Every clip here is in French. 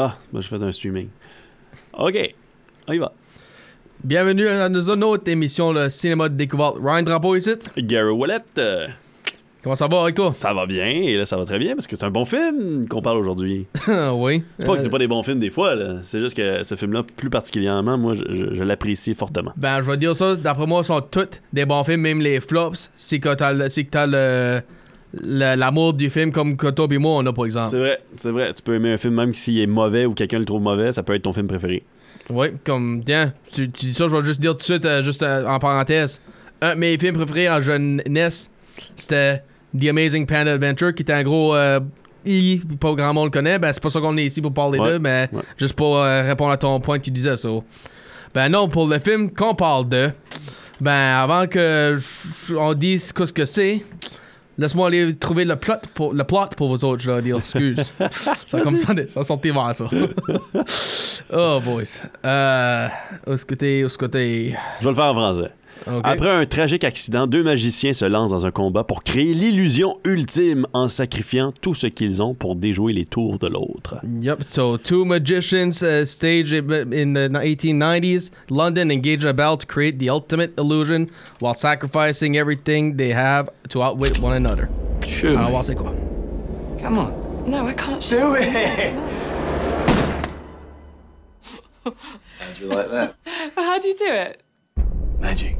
Ah, moi, je fais un streaming. OK, on y va. Bienvenue à nos- une autre émission, le cinéma de découverte. Ryan Drapeau ici. Gary Wallet, Comment ça va avec toi? ça va bien, et là, ça va très bien, parce que c'est un bon film qu'on parle aujourd'hui. oui. C'est pas que c'est Euh, pas des bons films des fois, là. C'est juste que ce film-là, plus particulièrement, moi, je, je- je l'apprécie fortement. Ben, je vais dire ça, d'après moi, sont tous des bons films, même les flops. C'est que t'as le- c'est que t'as le- l'amour du film comme toi et moi, on a, par exemple. C'est vrai, c'est vrai. Tu peux aimer un film même s'il est mauvais ou quelqu'un le trouve mauvais, ça peut être ton film préféré. Oui, comme, tiens, tu, tu dis ça, je vais juste dire tout de suite, euh, juste euh, en parenthèse. Un de mes films préférés en jeunesse, c'était The Amazing Panda Adventure, qui était un gros. Euh, I, pas grand monde le connaît, ben c'est pas ça qu'on est ici pour parler Ouais, d'eux, mais ouais. juste pour euh, répondre à ton point que tu disais ça. Ben non, pour le film qu'on parle de, ben avant que on dise ce que c'est, laisse-moi aller trouver le plot pour, le plot pour vous autres, je vais dire, excuse. ça comme ça, ça sortait vers ça. oh boys. Euh, où est-ce que t'es, où est-ce que t'es? Je vais le faire en français. Après un tragique accident, deux magiciens se lancent dans un combat pour créer l'illusion ultime en sacrifiant tout ce qu'ils ont pour déjouer les tours de l'autre. Yep. So two magicians uh, stage in the 1890s, London engage a battle to create the ultimate illusion while sacrificing everything they have to outwit one another. Shoot. Alors, voir c'est quoi? Come on. No, I can't. Do it. How'd you like that? How do you do it? Magic.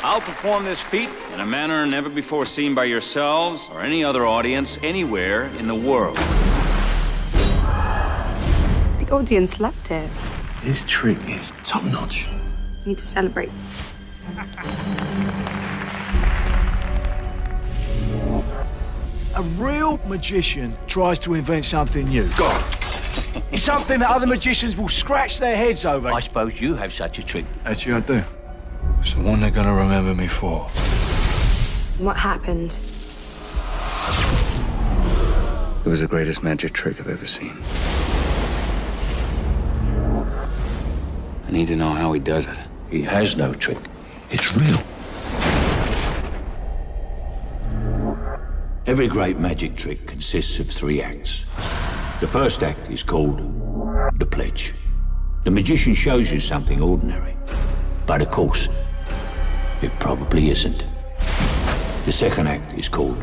I'll perform this feat in a manner never before seen by yourselves or any other audience anywhere in the world. The audience loved it. This trick is top notch. We need to celebrate. A real magician tries to invent something new. It's something that other magicians will scratch their heads over. I suppose you have such a trick. Actually, I do. It's the one they're gonna remember me for. What happened? It was the greatest magic trick I've ever seen. I need to know how he does it. He has no trick. It's real. Every great magic trick consists of three acts. The first act is called the pledge. The magician shows you something ordinary, but of course, it probably isn't. The second act is called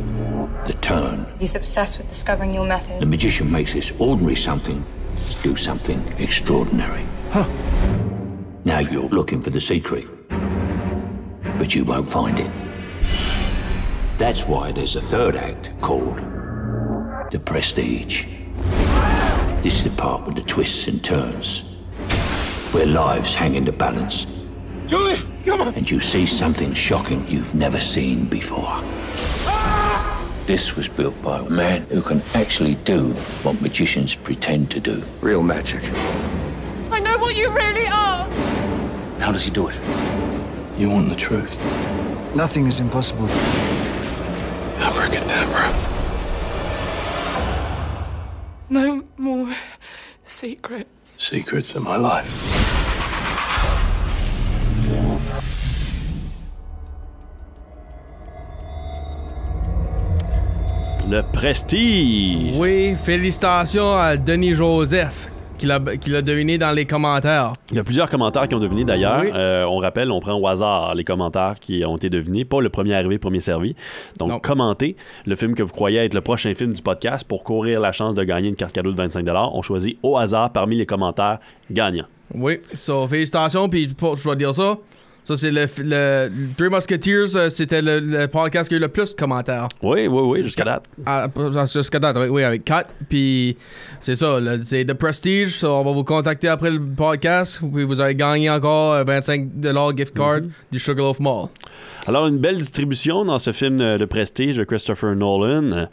the turn. He's obsessed with discovering your method. The magician makes this ordinary something do something extraordinary. Huh. Now you're looking for the secret, but you won't find it. That's why there's a third act called the prestige. This is the part with the twists and turns, where lives hang in the balance. Julie, come on. And you see something shocking you've never seen before. This was built by a man who can actually do what magicians pretend to do. Real magic. I know what you really are. How does he do it? You want the truth? Nothing is impossible. Abracadabra. No more secrets. Secrets of my life. Le Prestige. Oui, félicitations à Denis Joseph qui l'a qui l'a deviné dans les commentaires. Il y a plusieurs commentaires qui ont deviné d'ailleurs. Oui. Euh, on rappelle, on prend au hasard les commentaires qui ont été devinés, pas le premier arrivé, premier servi. Donc, Non. commentez le film que vous croyez être le prochain film du podcast pour courir la chance de gagner une carte cadeau de 25 On choisit au hasard parmi les commentaires gagnants. Oui, so félicitations, puis pour- je dois dire ça. Ça, c'est le, le, Three Musketeers, euh, c'était le, le podcast qui a eu le plus de commentaires. Oui, oui, oui, jusqu'à date. Ah, Jusqu'à date, oui, oui, avec 4. Puis c'est ça, le- c'est The Prestige. So on va vous contacter après le podcast. Puis vous allez gagner encore euh, 25 gift card du Sugarloaf Mall. Alors, une belle distribution dans ce film euh, de prestige de Christopher Nolan.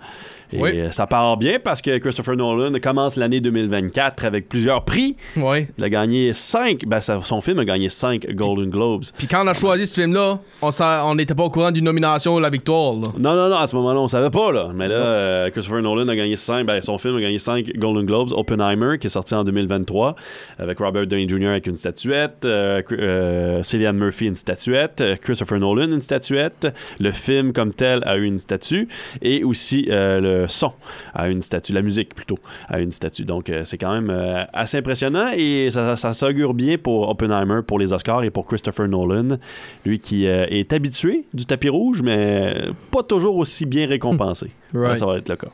Et Oui. euh, ça part bien parce que Christopher Nolan commence l'année 2024 avec plusieurs prix. Oui. Il a gagné 5. Ben, son film a gagné 5 Golden Globes. Puis quand on a choisi ce film-là, on n'était pas au courant d'une nomination ou la victoire. là. Non, non, non, à ce moment-là, on savait pas, là. Mais là, euh, Christopher Nolan a gagné 5. Ben, son film a gagné 5 Golden Globes. Oppenheimer, qui est sorti en 2023, avec Robert Downey Jr. avec une statuette, euh, euh, Cillian Murphy une statuette, Christopher Nolan une statuette. Le film comme tel a eu une statue. Et aussi le, le son à une statue, la musique plutôt, à une statue. Donc, euh, c'est quand même euh, assez impressionnant et ça, ça, s'augure bien pour Oppenheimer, pour les Oscars et pour Christopher Nolan, lui qui euh, est habitué du tapis rouge, mais pas toujours aussi bien récompensé. Right. Ça va être le cas.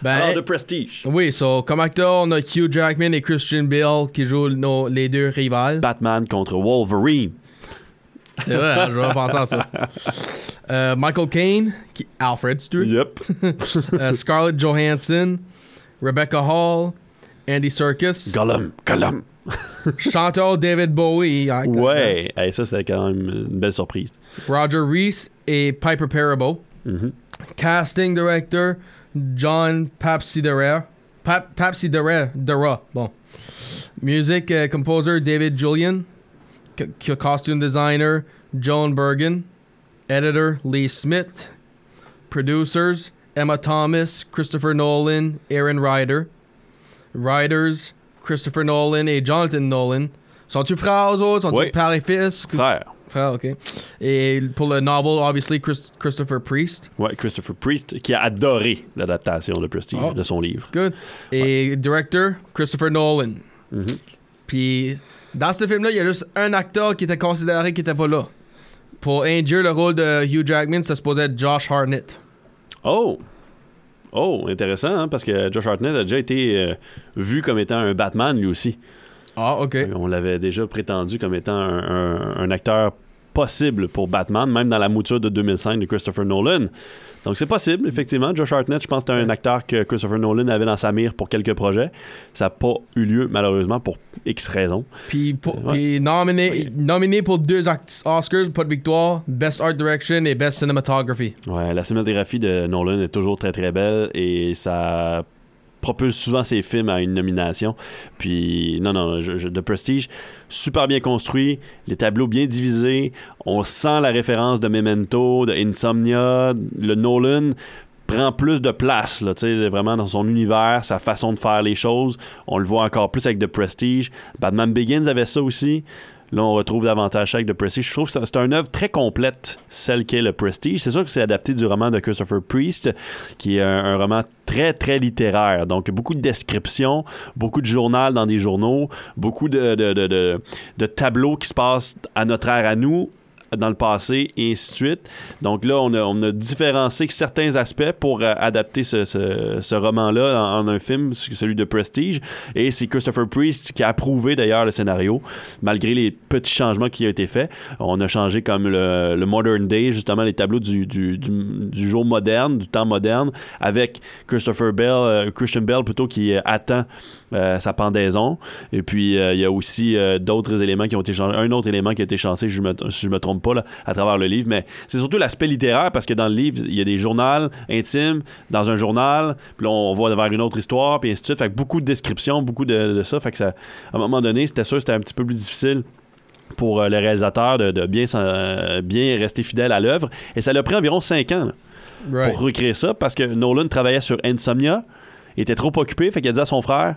Ben, Alors, The Prestige. Oui, so, comme acteur, on a Hugh Jackman et Christian Bale qui jouent nos- les deux rivales. Batman contre Wolverine. C'est vrai, hein, je vais penser à ça. Euh, Michael Caine, qui, Alfred, veux. Yep. Euh, Scarlett Johansson, Rebecca Hall, Andy Serkis, Gollum, Gollum. chanteur David Bowie, ah, Ouais, Hey, ça c'était quand même une belle surprise. Roger Reese et Piper Perabo. Mhm. Casting director John Papsidera. Pap Papsidera, Dera, bon. Music uh, composer David Julian. Costume designer Joan Bergen. Editor Lee Smith. Producers Emma Thomas, Christopher Nolan, Aaron Ryder. Writers Christopher Nolan et Jonathan Nolan. Sont-tu frères aux autres? Sont-tu Oui. père et fils? Frère. Frère, ok. Et pour le novel, obviously, Chris- Christopher Priest. Ouais, Christopher Priest, qui a adoré l'adaptation de Prestige, Oh. de son livre. Good. Et director, Christopher Nolan. Mhm. Puis, dans ce film-là, il y a juste un acteur qui était considéré qui était pas là. Pour induire le rôle de Hugh Jackman, ça se posait être Josh Hartnett. Oh! Oh, intéressant, hein, parce que Josh Hartnett a déjà été euh, vu comme étant un Batman lui aussi. Ah, ok. On l'avait déjà prétendu comme étant un, un- un acteur possible pour Batman, même dans la mouture de 2005 de Christopher Nolan. Donc c'est possible, effectivement. Josh Hartnett, je pense que c'est un acteur que Christopher Nolan avait dans sa mire pour quelques projets. Ça n'a pas eu lieu, malheureusement, pour X raisons. Puis, pour- Ouais. puis nominé, nominé pour deux Oscars, pas de victoire, Best Art Direction et Best Cinematography. Ouais, la cinématographie de Nolan est toujours très très belle et ça propulse souvent ses films à une nomination. Puis, non, non, je, je- The Prestige, super bien construit, les tableaux bien divisés, on sent la référence de Memento, de Insomnia, le Nolan prend plus de place, là, vraiment dans son univers, sa façon de faire les choses. On le voit encore plus avec The Prestige. Batman Begins avait ça aussi. Là, on retrouve davantage avec The Prestige. Je trouve que c'est- une œuvre très complète, celle qu'est le Prestige. C'est sûr que c'est adapté du roman de Christopher Priest, qui est un, un roman très, très littéraire. Donc, beaucoup de descriptions, beaucoup de journal dans des journaux, beaucoup de, de, de- de- de tableaux qui se passent à notre ère à nous, dans le passé, et ainsi de suite. Donc là, on a, on a différencié certains aspects pour euh, adapter ce, ce- roman-là en, un film, celui de Prestige. Et c'est Christopher Priest qui a approuvé d'ailleurs le scénario, malgré les petits changements qui ont été faits. On a changé comme le, le Modern Day, justement les tableaux du, du, du, jour moderne, du temps moderne, avec Christopher Bell, euh, Christian Bell plutôt, qui euh, attend sa pendaison. Et puis, euh, il y a aussi euh, d'autres éléments qui ont été changés. Un autre élément qui a été changé, si je me, je me trompe pas, là, à travers le livre. Mais c'est surtout l'aspect littéraire parce que dans le livre, il y a des journaux intimes dans un journal. Puis là, on va vers une autre histoire, puis ainsi de suite. Fait que beaucoup de descriptions, beaucoup de, de ça. Fait que ça, à un moment donné, c'était sûr que c'était un petit peu plus difficile pour euh, le réalisateur de, de bien, euh, bien rester fidèle à l'œuvre. Et ça l'a pris environ 5 ans là, Right. pour recréer ça parce que Nolan travaillait sur Insomnia, il était trop occupé, fait qu'il a dit à son frère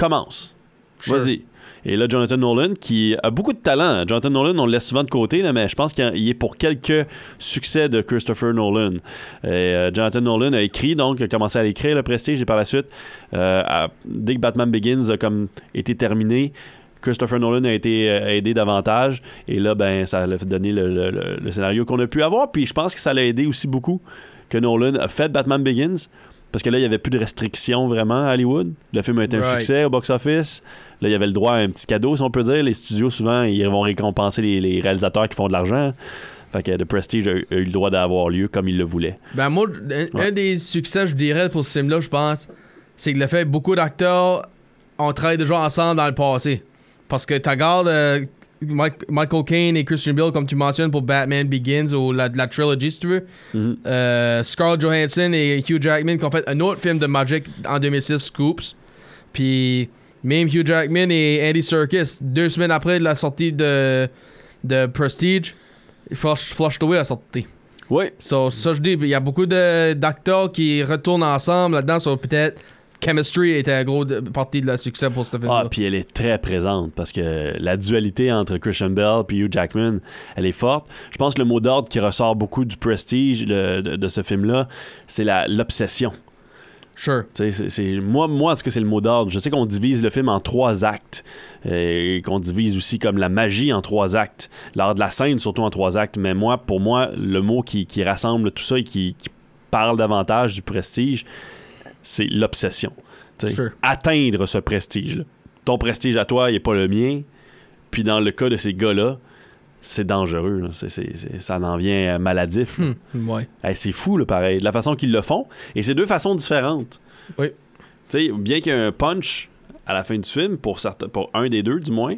commence, Sure. vas-y. Et là, Jonathan Nolan, qui a beaucoup de talent. Jonathan Nolan, on le laisse souvent de côté, là, mais je pense qu'il est pour quelques succès de Christopher Nolan. Et, euh, Jonathan Nolan a écrit, donc, a commencé à l'écrire, le Prestige, et par la suite, euh, à- dès que Batman Begins a comme été terminé, Christopher Nolan a été euh, aidé davantage. Et là, ben, ça a donné le, le- le- le scénario qu'on a pu avoir. Puis je pense que ça l'a aidé aussi beaucoup que Nolan a fait Batman Begins. Parce que là, il n'y avait plus de restrictions vraiment à Hollywood. Le film a été un Right. succès au box-office. Là, il y avait le droit à un petit cadeau, si on peut dire. Les studios, souvent, ils vont récompenser les, les réalisateurs qui font de l'argent. Fait que The Prestige a, eu le droit d'avoir lieu comme il le voulait. Ben moi, un, un des succès, je dirais, pour ce film-là, je pense, c'est que le fait que beaucoup d'acteurs ont travaillé déjà ensemble dans le passé. Parce que tu regardes euh, Mike- Michael Caine et Christian Bale, comme tu mentionnes, pour Batman Begins ou la, la trilogy, si tu veux. Mhm. Euh, Scarlett Johansson et Hugh Jackman qui ont fait un autre film de Magic en 2006, Scoops. Puis même Hugh Jackman et Andy Serkis, deux semaines après la sortie de, de Prestige, Flush, Flush the Way a sorti. Oui. So, ça, je dis, il y a beaucoup d'acteurs qui retournent ensemble là-dedans. So, peut-être Chemistry était un gros de- partie de la succès pour ce film-là. Ah, puis elle est très présente parce que la dualité entre Christian Bell et Hugh Jackman, elle est forte. Je pense que le mot d'ordre qui ressort beaucoup du prestige de, de- de ce film-là, c'est l'obsession. Sure. C'est- moi, moi, tout cas, c'est le mot d'ordre. Je sais qu'on divise le film en trois actes. Et qu'on divise aussi comme la magie en trois actes. L'art de la scène, surtout en trois actes. Mais moi, pour moi, le mot qui, qui rassemble tout ça et qui, qui parle davantage du prestige, c'est l'obsession. Sure. Atteindre ce prestige-là. Ton prestige à toi, il n'est pas le mien. Puis dans le cas de ces gars-là, c'est dangereux. ça en vient euh, maladif. Hmm, ouais. Hey, c'est fou, là, pareil, de la façon qu'ils le font. Et c'est deux façons différentes. Oui. Tu sais, bien qu'il y ait un punch à la fin du film, pour, certains, pour un des deux, du moins,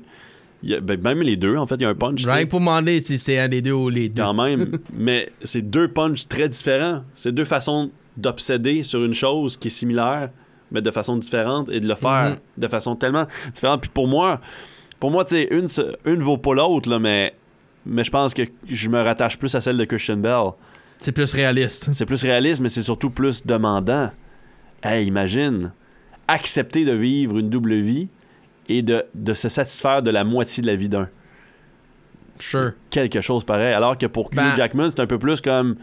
il y a- ben, même les deux, en fait, il y a un punch. Rien pour demander si c'est un des deux ou les deux. Quand même. mais c'est deux punchs très différents. C'est deux façons d'obséder sur une chose qui est similaire, mais de façon différente, et de le faire Mhm. de façon tellement différente. Puis pour moi, pour moi, tu sais, une, une vaut pas l'autre, là, mais, mais je pense que je me rattache plus à celle de Christian Bell. C'est plus réaliste. C'est plus réaliste, mais c'est surtout plus demandant. Hey, imagine, accepter de vivre une double vie et de, de se satisfaire de la moitié de la vie d'un. Sure. Quelque chose pareil. Alors que pour Ben- Hugh Jackman, c'est un peu plus comme.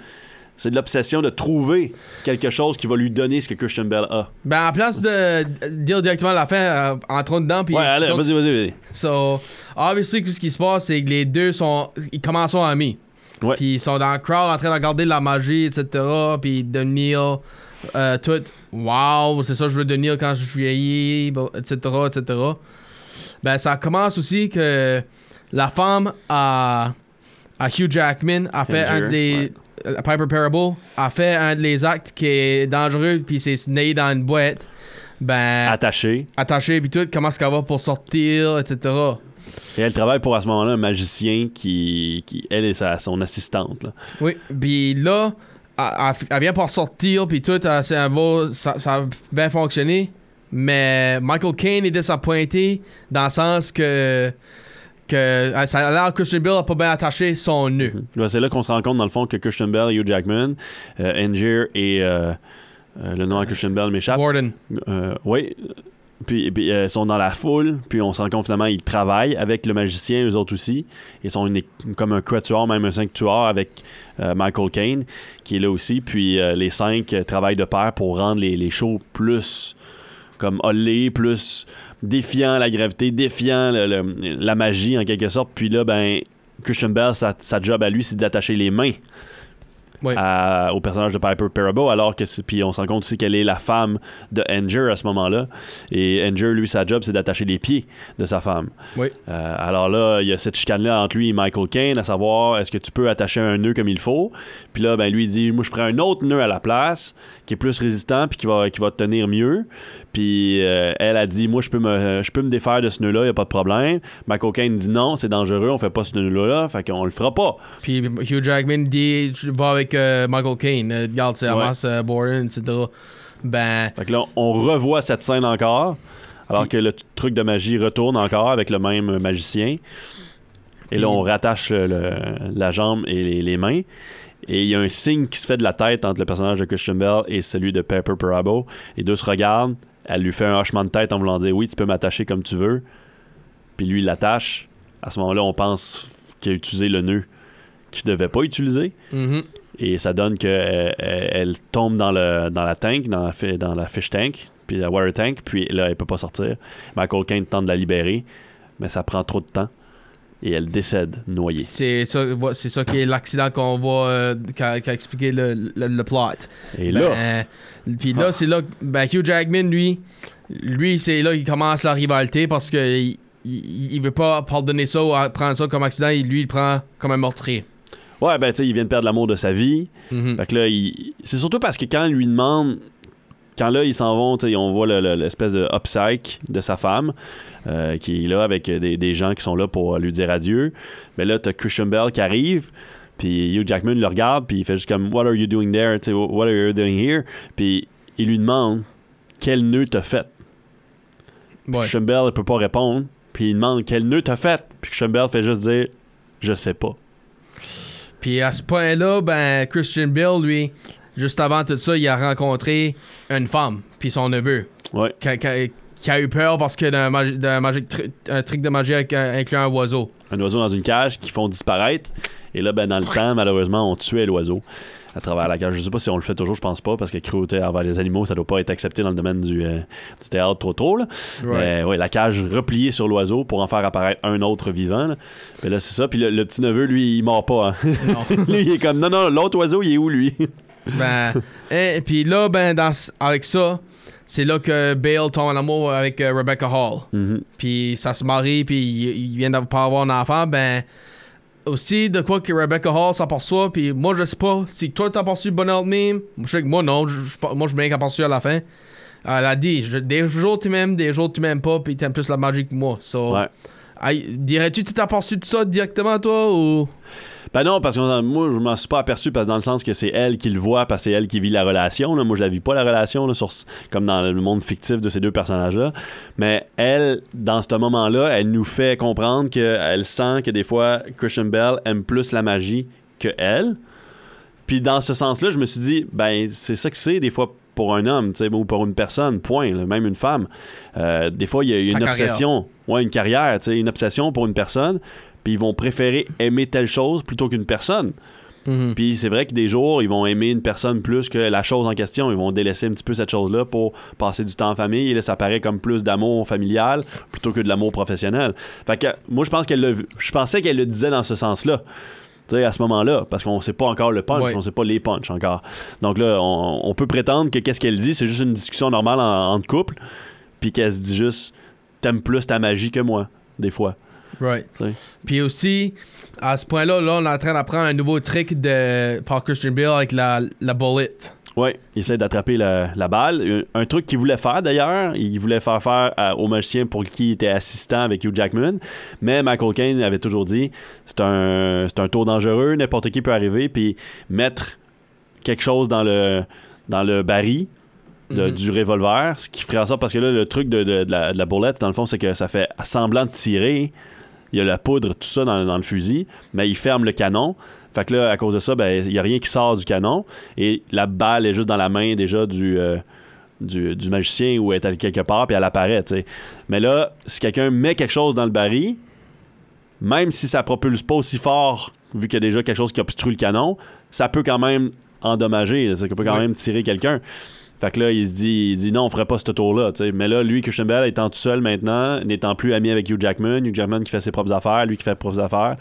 C'est de l'obsession de trouver quelque chose qui va lui donner ce que Christian Bell a. Ben, en place de dire directement à la fin, euh, entrons dedans, puis. ouais, allez, vas-y, vas-y, vas-y. So, obviously, ce qui se passe, c'est que les deux sont. Ils commencent à amis. Ouais. Puis ils sont dans le crowd en train de regarder la magie, etc. Puis devenir euh, tout. Wow, c'est ça que je veux devenir quand je suis vieilli, bon, etc. etc. Ben, ça commence aussi que la femme à, à Hugh Jackman a fait un des. ouais. Euh, Piper Parable a fait un des actes qui est dangereux, puis c'est né dans une boîte. Ben, Attaché. attaché, puis tout, comment est-ce qu'elle va pour sortir, etc. Et elle travaille pour à ce moment-là un magicien qui, qui elle est sa, son assistante. là. Oui, puis là, elle, elle- elle vient pour sortir, puis tout, euh, c'est un beau, ça, ça a bien fonctionné. Mais Michael Caine est désappointé dans le sens que, que euh, ça a l'air que a pas bien attaché son nœud. Là, c'est là qu'on se rend compte, dans le fond, que Christian Bell Hugh Jackman, euh, Angier et euh, euh, le nom à Christian Bell m'échappe. Euh, oui. Puis, puis, euh, ils sont dans la foule, puis on se rend compte finalement ils travaillent avec le magicien, eux autres aussi. Ils sont une comme un quatuor, même un cinq tueur avec euh, Michael Caine, qui est là aussi. Puis euh, les cinq travaillent de pair pour rendre les, les shows plus comme plus défiant la gravité, défiant le- le- la magie en quelque sorte. Puis là, ben, Christian Bell, sa, sa job à lui, c'est d'attacher les mains Oui. à- au personnage de Piper Parable, alors que puis on se rend compte aussi qu'elle est la femme de Anger à ce moment-là. Et Anger, lui, sa job, c'est d'attacher les pieds de sa femme. Oui. Euh, alors là, il y a cette chicane-là entre lui et Michael Caine, à savoir est-ce que tu peux attacher un nœud comme il faut? Puis là, ben lui, il dit moi, je ferai un autre nœud à la place qui est plus résistant puis qui va, qui va tenir mieux. Puis euh, elle a dit moi, je peux me, je peux me défaire de ce nœud-là, il n'y a pas de problème. Michael Caine dit non, c'est dangereux, on fait pas ce nœud-là, fait qu'on le fera pas. Puis Hugh Jackman dit vais avec euh, Michael Caine. Euh, regarde, c'est. Amos Borden, etc. Ben, Fait que là, on revoit cette scène encore, alors que le truc de magie retourne encore avec le même magicien. Et là, on rattache le- le- la jambe et les, les mains. Et il y a un signe qui se fait de la tête entre le personnage de Christian Bell et celui de Pepper Parabo. Les deux se regardent. Elle lui fait un hochement de tête en voulant dire Oui, tu peux m'attacher comme tu veux. Puis lui, il l'attache. À ce moment-là, on pense qu'il a utilisé le nœud qu'il ne devait pas utiliser. mhm. Et ça donne qu'elle elle tombe dans, le, dans la tank, dans la, dans la fish tank, puis la water tank, puis là, elle peut pas sortir. Michael Caine tente de la libérer, mais ça prend trop de temps. Et elle décède noyée. c'est ça, c'est ça qui est l'accident qu'on voit, euh, qui, a, expliqué le, le, le plot. Et là, Ben, puis là, c'est là que ben, Hugh Jackman, lui, lui c'est là qu'il commence la rivalité parce que il, il, il veut pas pardonner ça ou prendre ça comme accident. Lui, il prend comme un meurtrier. ouais, ben, tu sais, il vient de perdre l'amour de sa vie. Fait que là, c'est surtout parce que quand il lui demande, quand là, ils s'en vont, on voit le- le- l'espèce de upside de sa femme, euh, qui est là avec des, des gens qui sont là pour lui dire adieu. Mais là, t'as Christian Bell qui arrive, puis Hugh Jackman le regarde, puis il fait juste comme What are you doing there? Tu sais, What are you doing here? Puis il lui demande quel nœud t'as fait? Ouais. Christian Bell, il peut pas répondre, puis il demande quel nœud t'as fait? Puis Christian Bell fait juste dire Je sais pas. Puis à ce point-là, ben, Christian Bale, lui, juste avant tout ça, il a rencontré une femme, puis son neveu, Ouais. qui a, qui a- qui a eu peur parce que d'un truc de magie euh, incluant un oiseau. un oiseau dans une cage qui font disparaître. Et là, ben, dans le temps, malheureusement, on tuait l'oiseau. à travers la cage. Je sais pas si on le fait toujours, je pense pas, parce que cruauté envers les animaux, ça doit pas être accepté dans le domaine du, euh, du théâtre trop trop. Là. Mais ouais, la cage repliée sur l'oiseau pour en faire apparaître un autre vivant. Là. Mais là, c'est ça. Puis le, le petit neveu, lui, il mord pas. hein. lui, il est comme non, non, l'autre oiseau, il est où lui? Ben, et puis là, ben, dans, avec ça, c'est là que Bale tombe en amour avec euh, Rebecca Hall. Mhm. Puis ça se marie, puis il, il vient de pas avoir un enfant. Ben, aussi, de quoi que Rebecca Hall s'aperçoit, puis moi, je sais pas si toi t'as perçu bonheur de même. Je sais que moi, non. Je, je- moi, je qu'à perçu à la fin. Elle a dit, je- des jours tu m'aimes, des jours tu m'aimes pas, puis t'aimes plus la magie que moi. So, Ouais. dirais-tu que t'as perçu de ça directement, toi, ou... Ben non, parce que moi, je m'en suis pas aperçu, parce que dans le sens que c'est elle qui le voit, parce que c'est elle qui vit la relation. là. Moi, je la vis pas, la relation, là, sur, comme dans le monde fictif de ces deux personnages-là. Mais elle, dans ce moment-là, elle nous fait comprendre qu'elle sent que des fois, Christian Bell aime plus la magie que elle. Puis dans ce sens-là, je me suis dit, ben, c'est ça que c'est des fois pour un homme, ou pour une personne, point, là, même une femme. Euh, des fois, il y a une Ta carrière. obsession, ouais, une carrière, une obsession pour une personne, puis ils vont préférer aimer telle chose plutôt qu'une personne. Mhm. Puis c'est vrai que des jours, ils vont aimer une personne plus que la chose en question. Ils vont délaisser un petit peu cette chose-là pour passer du temps en famille. Et là, ça paraît comme plus d'amour familial plutôt que de l'amour professionnel. Fait que moi, je pense qu'elle vu. Je pensais qu'elle le disait dans ce sens-là. Tu sais, à ce moment-là, parce qu'on sait pas encore le punch, Ouais. on sait pas les punchs encore. Donc là, on, on peut prétendre que qu'est-ce qu'elle dit, c'est juste une discussion normale en, entre couple, puis qu'elle se dit juste, t'aimes plus ta magie que moi, des fois. Right. Puis aussi, à ce point-là, là, on est en train d'apprendre un nouveau trick de par Christian Bale avec la, la bullet. Ouais, il essaie d'attraper la, la balle. Un, un truc qu'il voulait faire d'ailleurs, il voulait faire faire à- au magicien pour qui il était assistant avec Hugh Jackman. Mais Michael Caine avait toujours dit c'est un, c'est un tour dangereux, n'importe qui peut arriver. Puis mettre quelque chose dans le, dans le baril de- Mhm. du revolver, ce qui ferait en sorte, parce que là, le truc de, de- de la, la boulette, dans le fond, c'est que ça fait semblant de tirer. Il y a la poudre, tout ça dans, dans le fusil, mais il ferme le canon. Fait que là, à cause de ça, ben, il n'y a rien qui sort du canon. Et la balle est juste dans la main déjà du, euh, du, du magicien ou est à quelque part, puis elle apparaît. Mais là, si quelqu'un met quelque chose dans le baril, même si ça propulse pas aussi fort, vu qu'il y a déjà quelque chose qui obstrue le canon, ça peut quand même endommager, ça peut quand Ouais. même tirer quelqu'un. Fait que là, il se dit, il dit non, on ferait pas ce tour-là. Mais là, lui, Christian Bell étant tout seul maintenant, n'étant plus ami avec Hugh Jackman, Hugh Jackman qui fait ses propres affaires, lui qui fait ses propres affaires,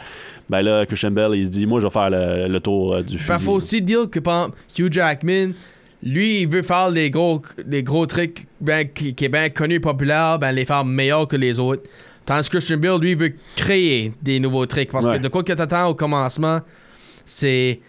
ben là, Christian Bell, il se dit, moi, je vais faire le, le tour euh, du Il fusil. faut aussi dire que exemple, Hugh Jackman, lui, il veut faire les gros, les gros trucs ben, qui, qui est bien connu et populaire, ben, les faire meilleurs que les autres. Tandis que Christian Bale, lui, veut créer des nouveaux trucs. Parce Ouais. que de quoi que t'attends au commencement, c'est.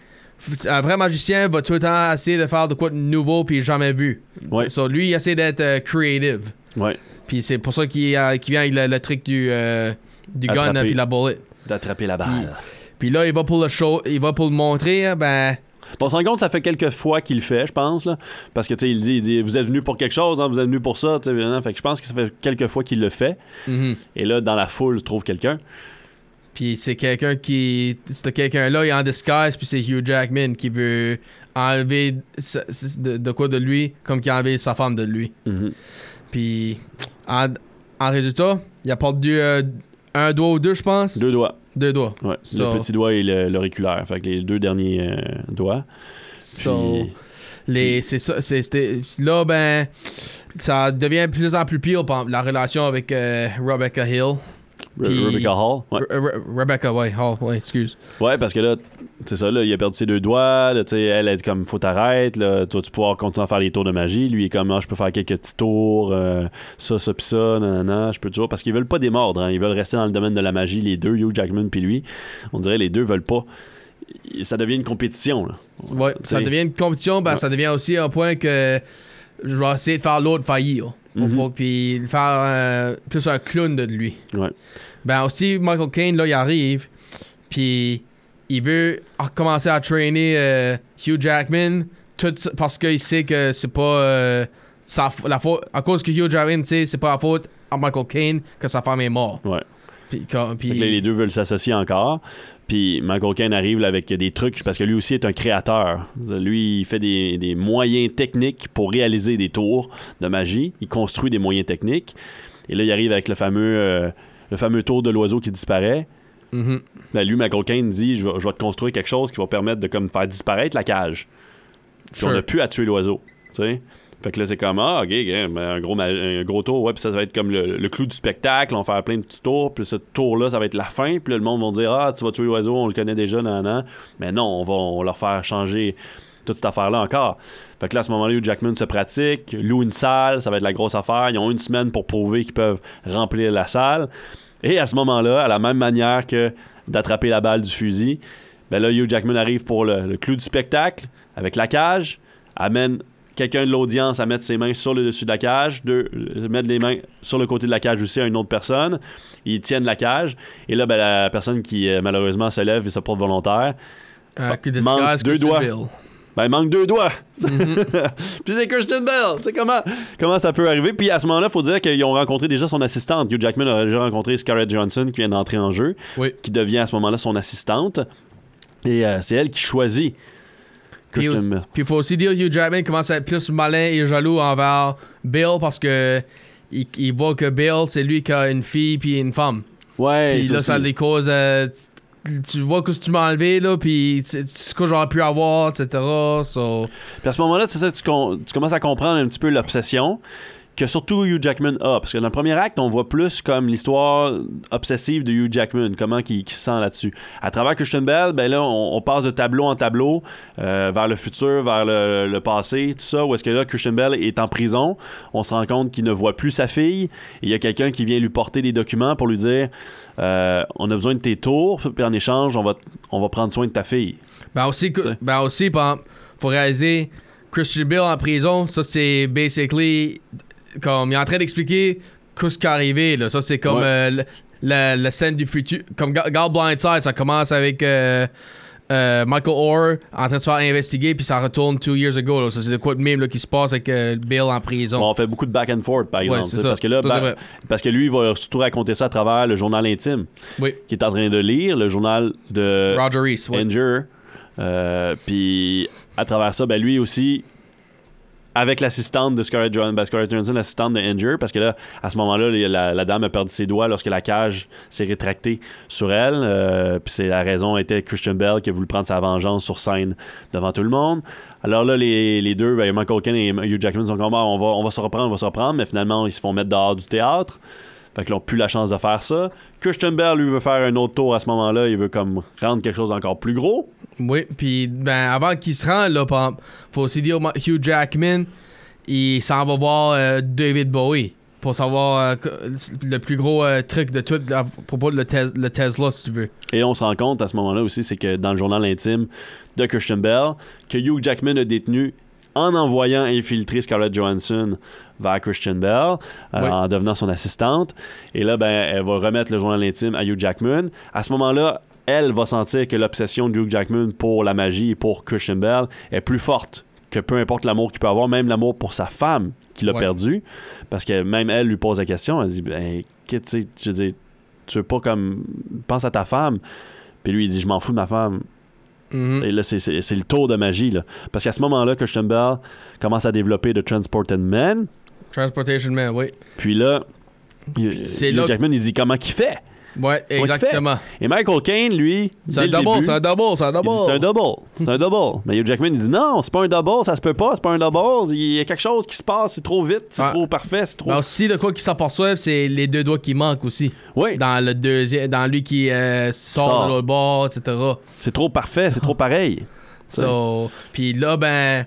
Un vrai magicien va tout le temps essayer de faire de quoi de nouveau puis jamais vu. Ouais. So, lui, il essaie d'être euh, creative. Ouais, Puis c'est pour ça qu'il euh, qu'il vient avec le, le truc du, euh, du gun puis la bullet. d'attraper la balle. Puis là, il va pour le show, il va pour le montrer, ben. Bon, on se rend compte, ça fait quelques fois qu'il le fait, je pense, là. Parce que, tu sais, il dit, il dit, vous êtes venu pour quelque chose, hein, vous êtes venu pour ça, tu sais, hein. Fait que je pense que ça fait quelques fois qu'il le fait. mhm. Et là, dans la foule, il trouve quelqu'un. Puis c'est quelqu'un qui. Ce quelqu'un-là, il est en disguise, puis c'est Hugh Jackman qui veut enlever de, de quoi de lui, comme qu'il a enlevé sa femme de lui. Mhm. Puis en, en résultat, il a perdu euh, un doigt ou deux, je pense. Deux doigts. Deux doigts. Ouais. So- Le petit doigt et le- l'auriculaire. Fait que les deux derniers euh, doigts. Puis, So, les, c'est ça, c'est, c'était- là, ben, ça devient de plus en plus pire, la relation avec euh, Rebecca Hill. Re- puis- Rebecca Hall. Ouais. Re- Re- Rebecca, ouais, Hall, ouais, excuse. Ouais, parce que là, c'est ça, là, il a perdu ses deux doigts. Là, tu sais, elle, est comme, faut t'arrêter. Là, tu vas-tu pouvoir continuer à faire les tours de magie. Lui, il est comme, Ah, je peux faire quelques petits tours. euh, ça, ça, pis ça, nanana. Je peux toujours. Parce qu'ils veulent pas démordre. hein. Ils veulent rester dans le domaine de la magie, les deux, Hugh Jackman puis lui. On dirait les deux veulent pas. Ça devient une compétition. Là. Ouais, ça devient une compétition, ben, Ouais. ça devient aussi un point que je vais essayer de faire l'autre faillir. Mhm. pas- Puis faire euh, plus un clown de lui. Ouais. Ben aussi, Michael Caine, là, il arrive. Puis il veut recommencer à traîner euh, Hugh Jackman tout parce qu'il sait que c'est pas euh, sa la faute. À cause que Hugh Jackman sait c'est pas la faute à Michael Caine que sa femme est morte. Ouais. Puis, quand- puis- Fait que là, les deux veulent s'associer encore. Puis Michael Caine arrive là, avec des trucs, parce que lui aussi est un créateur. Lui, il fait des, des moyens techniques pour réaliser des tours de magie. Il construit des moyens techniques. Et là, il arrive avec le fameux, euh, le fameux tour de l'oiseau qui disparaît. Mhm. Ben, lui, Michael Caine dit je vais, je vais te construire quelque chose qui va permettre de comme, faire disparaître la cage. Puis on n'a plus à tuer l'oiseau. Fait que là, c'est comme, ah, ok, un, gros, un gros tour, ouais, puis ça, ça va être comme le, le clou du spectacle, on va faire plein de petits tours, puis ce tour-là, ça va être la fin, puis le monde va dire, ah, tu vas tuer l'oiseau, on le connaît déjà, nan, nan. Mais non, on va on va leur faire changer toute cette affaire-là encore. Fait que là, à ce moment-là, Hugh Jackman se pratique, loue une salle, ça va être la grosse affaire. Ils ont une semaine pour prouver qu'ils peuvent remplir la salle. Et à ce moment-là, à la même manière que d'attraper la balle du fusil, ben là, Hugh Jackman arrive pour le, le clou du spectacle avec la cage, amène quelqu'un de l'audience à mettre ses mains sur le dessus de la cage, deux, euh, mettre les mains sur le côté de la cage aussi à une autre personne. Ils tiennent la cage. Et là, ben, la personne qui euh, malheureusement se lève et se porte volontaire, Euh, que manque disguise deux doigts. Ben, il manque deux doigts. Puis c'est Christian Bell. Tu sais comment, comment ça peut arriver? Puis à ce moment-là, il faut dire qu'ils ont rencontré déjà son assistante. Hugh Jackman a déjà rencontré Scarlett Johansson qui vient d'entrer en jeu, Oui. qui devient à ce moment-là son assistante. Et euh, c'est elle qui choisit Puis Christian aussi- puis il faut aussi dire Hugh Jackman commence à être plus malin et jaloux envers Bill parce que il, il voit que Bill c'est lui qui a une fille puis une femme. Ouais, Puis ça là ça lui cause euh, tu vois que tu m'as enlevé là puis ce que j'aurais pu avoir etc. So, Puis à ce moment-là, com- tu commences à comprendre un petit peu l'obsession que surtout Hugh Jackman a. Parce que dans le premier acte, on voit plus comme l'histoire obsessive de Hugh Jackman, comment il, qu'il se sent là-dessus. À travers Christian Bell, ben là, on, on passe de tableau en tableau euh, vers le futur, vers le, le passé, tout ça, où est-ce que là, Christian Bell est en prison. On se rend compte qu'il ne voit plus sa fille. Et il y a quelqu'un qui vient lui porter des documents pour lui dire euh, on a besoin de tes tours, puis en échange, on va, on va prendre soin de ta fille. Ben aussi, ben aussi, faut réaliser Christian Bill en prison, ça c'est basically comme il est en train d'expliquer qu'est-ce qui est arrivé là. Ça c'est comme Ouais. euh, la, la scène du futur. Comme Gal Blindside, ça commence avec euh, euh, Michael Orr en train de se faire investiguer puis ça retourne two years ago. là. Ça c'est de quoi de même là, qui se passe avec euh, Bill en prison. Bon, on fait beaucoup de back and forth, par exemple. ça. parce que là, Ça, ba- parce que lui, il va surtout raconter ça à travers le journal intime Oui. qu'il est en train de lire, le journal de Roger Reese. ouais. Puis à travers ça, ben lui aussi, avec l'assistante de Scarlett ben Johansson, l'assistante de Anger, parce que là, à ce moment-là, la, dame a perdu ses doigts lorsque la cage s'est rétractée sur elle. Euh, Puis la raison était Christian Bell qui a voulu prendre sa vengeance sur scène devant tout le monde. Alors là, les, les deux, ben, Michael Caine et Hugh Jackman sont comme, Ah, on va, on va se reprendre, on va se reprendre, mais finalement, ils se font mettre dehors du théâtre. Fait qu'ils n'ont plus la chance de faire ça. Christian Bell, lui, veut faire un autre tour à ce moment-là. Il veut comme rendre quelque chose d'encore plus gros. Oui, puis ben, avant qu'il se rende, là, faut aussi dire Hugh Jackman, il s'en va voir euh, David Bowie pour savoir euh, le plus gros euh, truc de tout à propos de le, le Tesla, si tu veux. Et on se rend compte à ce moment-là aussi, c'est que dans le journal intime de Christian Bell, que Hugh Jackman a détenu en envoyant infiltrer Scarlett Johansson vers Christian Bell, euh, en devenant son assistante. Et là, ben, elle va remettre le journal intime à Hugh Jackman. À ce moment-là, elle va sentir que l'obsession de Hugh Jackman pour la magie et pour Christian Bell est plus forte que peu importe l'amour qu'il peut avoir, même l'amour pour sa femme qu'il a Ouais. perdu. Parce que même elle lui pose la question, elle dit, ben, que, tu sais, je dire, tu veux pas comme, pense à ta femme. Puis lui, il dit, je m'en fous de ma femme. Mhm. Et là, c'est- le tour de magie. Là. Parce qu'à ce moment-là, Christian Bell commence à développer The Transported Man. Transportation Man, oui. Puis il- là- Jackman, il dit comment qu'il fait? Ouais, exactement. Et Michael Caine, lui, C'est un le double, c'est un double, c'est un double. c'est un double. C'est un double. Mais Hugh Jackman, il dit non, c'est pas un double, ça se peut pas, c'est pas un double. Il y a quelque chose qui se passe, c'est trop vite, c'est Ah. trop parfait, c'est trop. Mais aussi, de quoi qui s'aperçoivent, c'est les deux doigts qui manquent aussi. Oui, Dans le deuxième, dans lui qui euh, sort, Sort. de l'autre bord, etc. c'est trop parfait, c'est trop pareil. So, puis là, ben,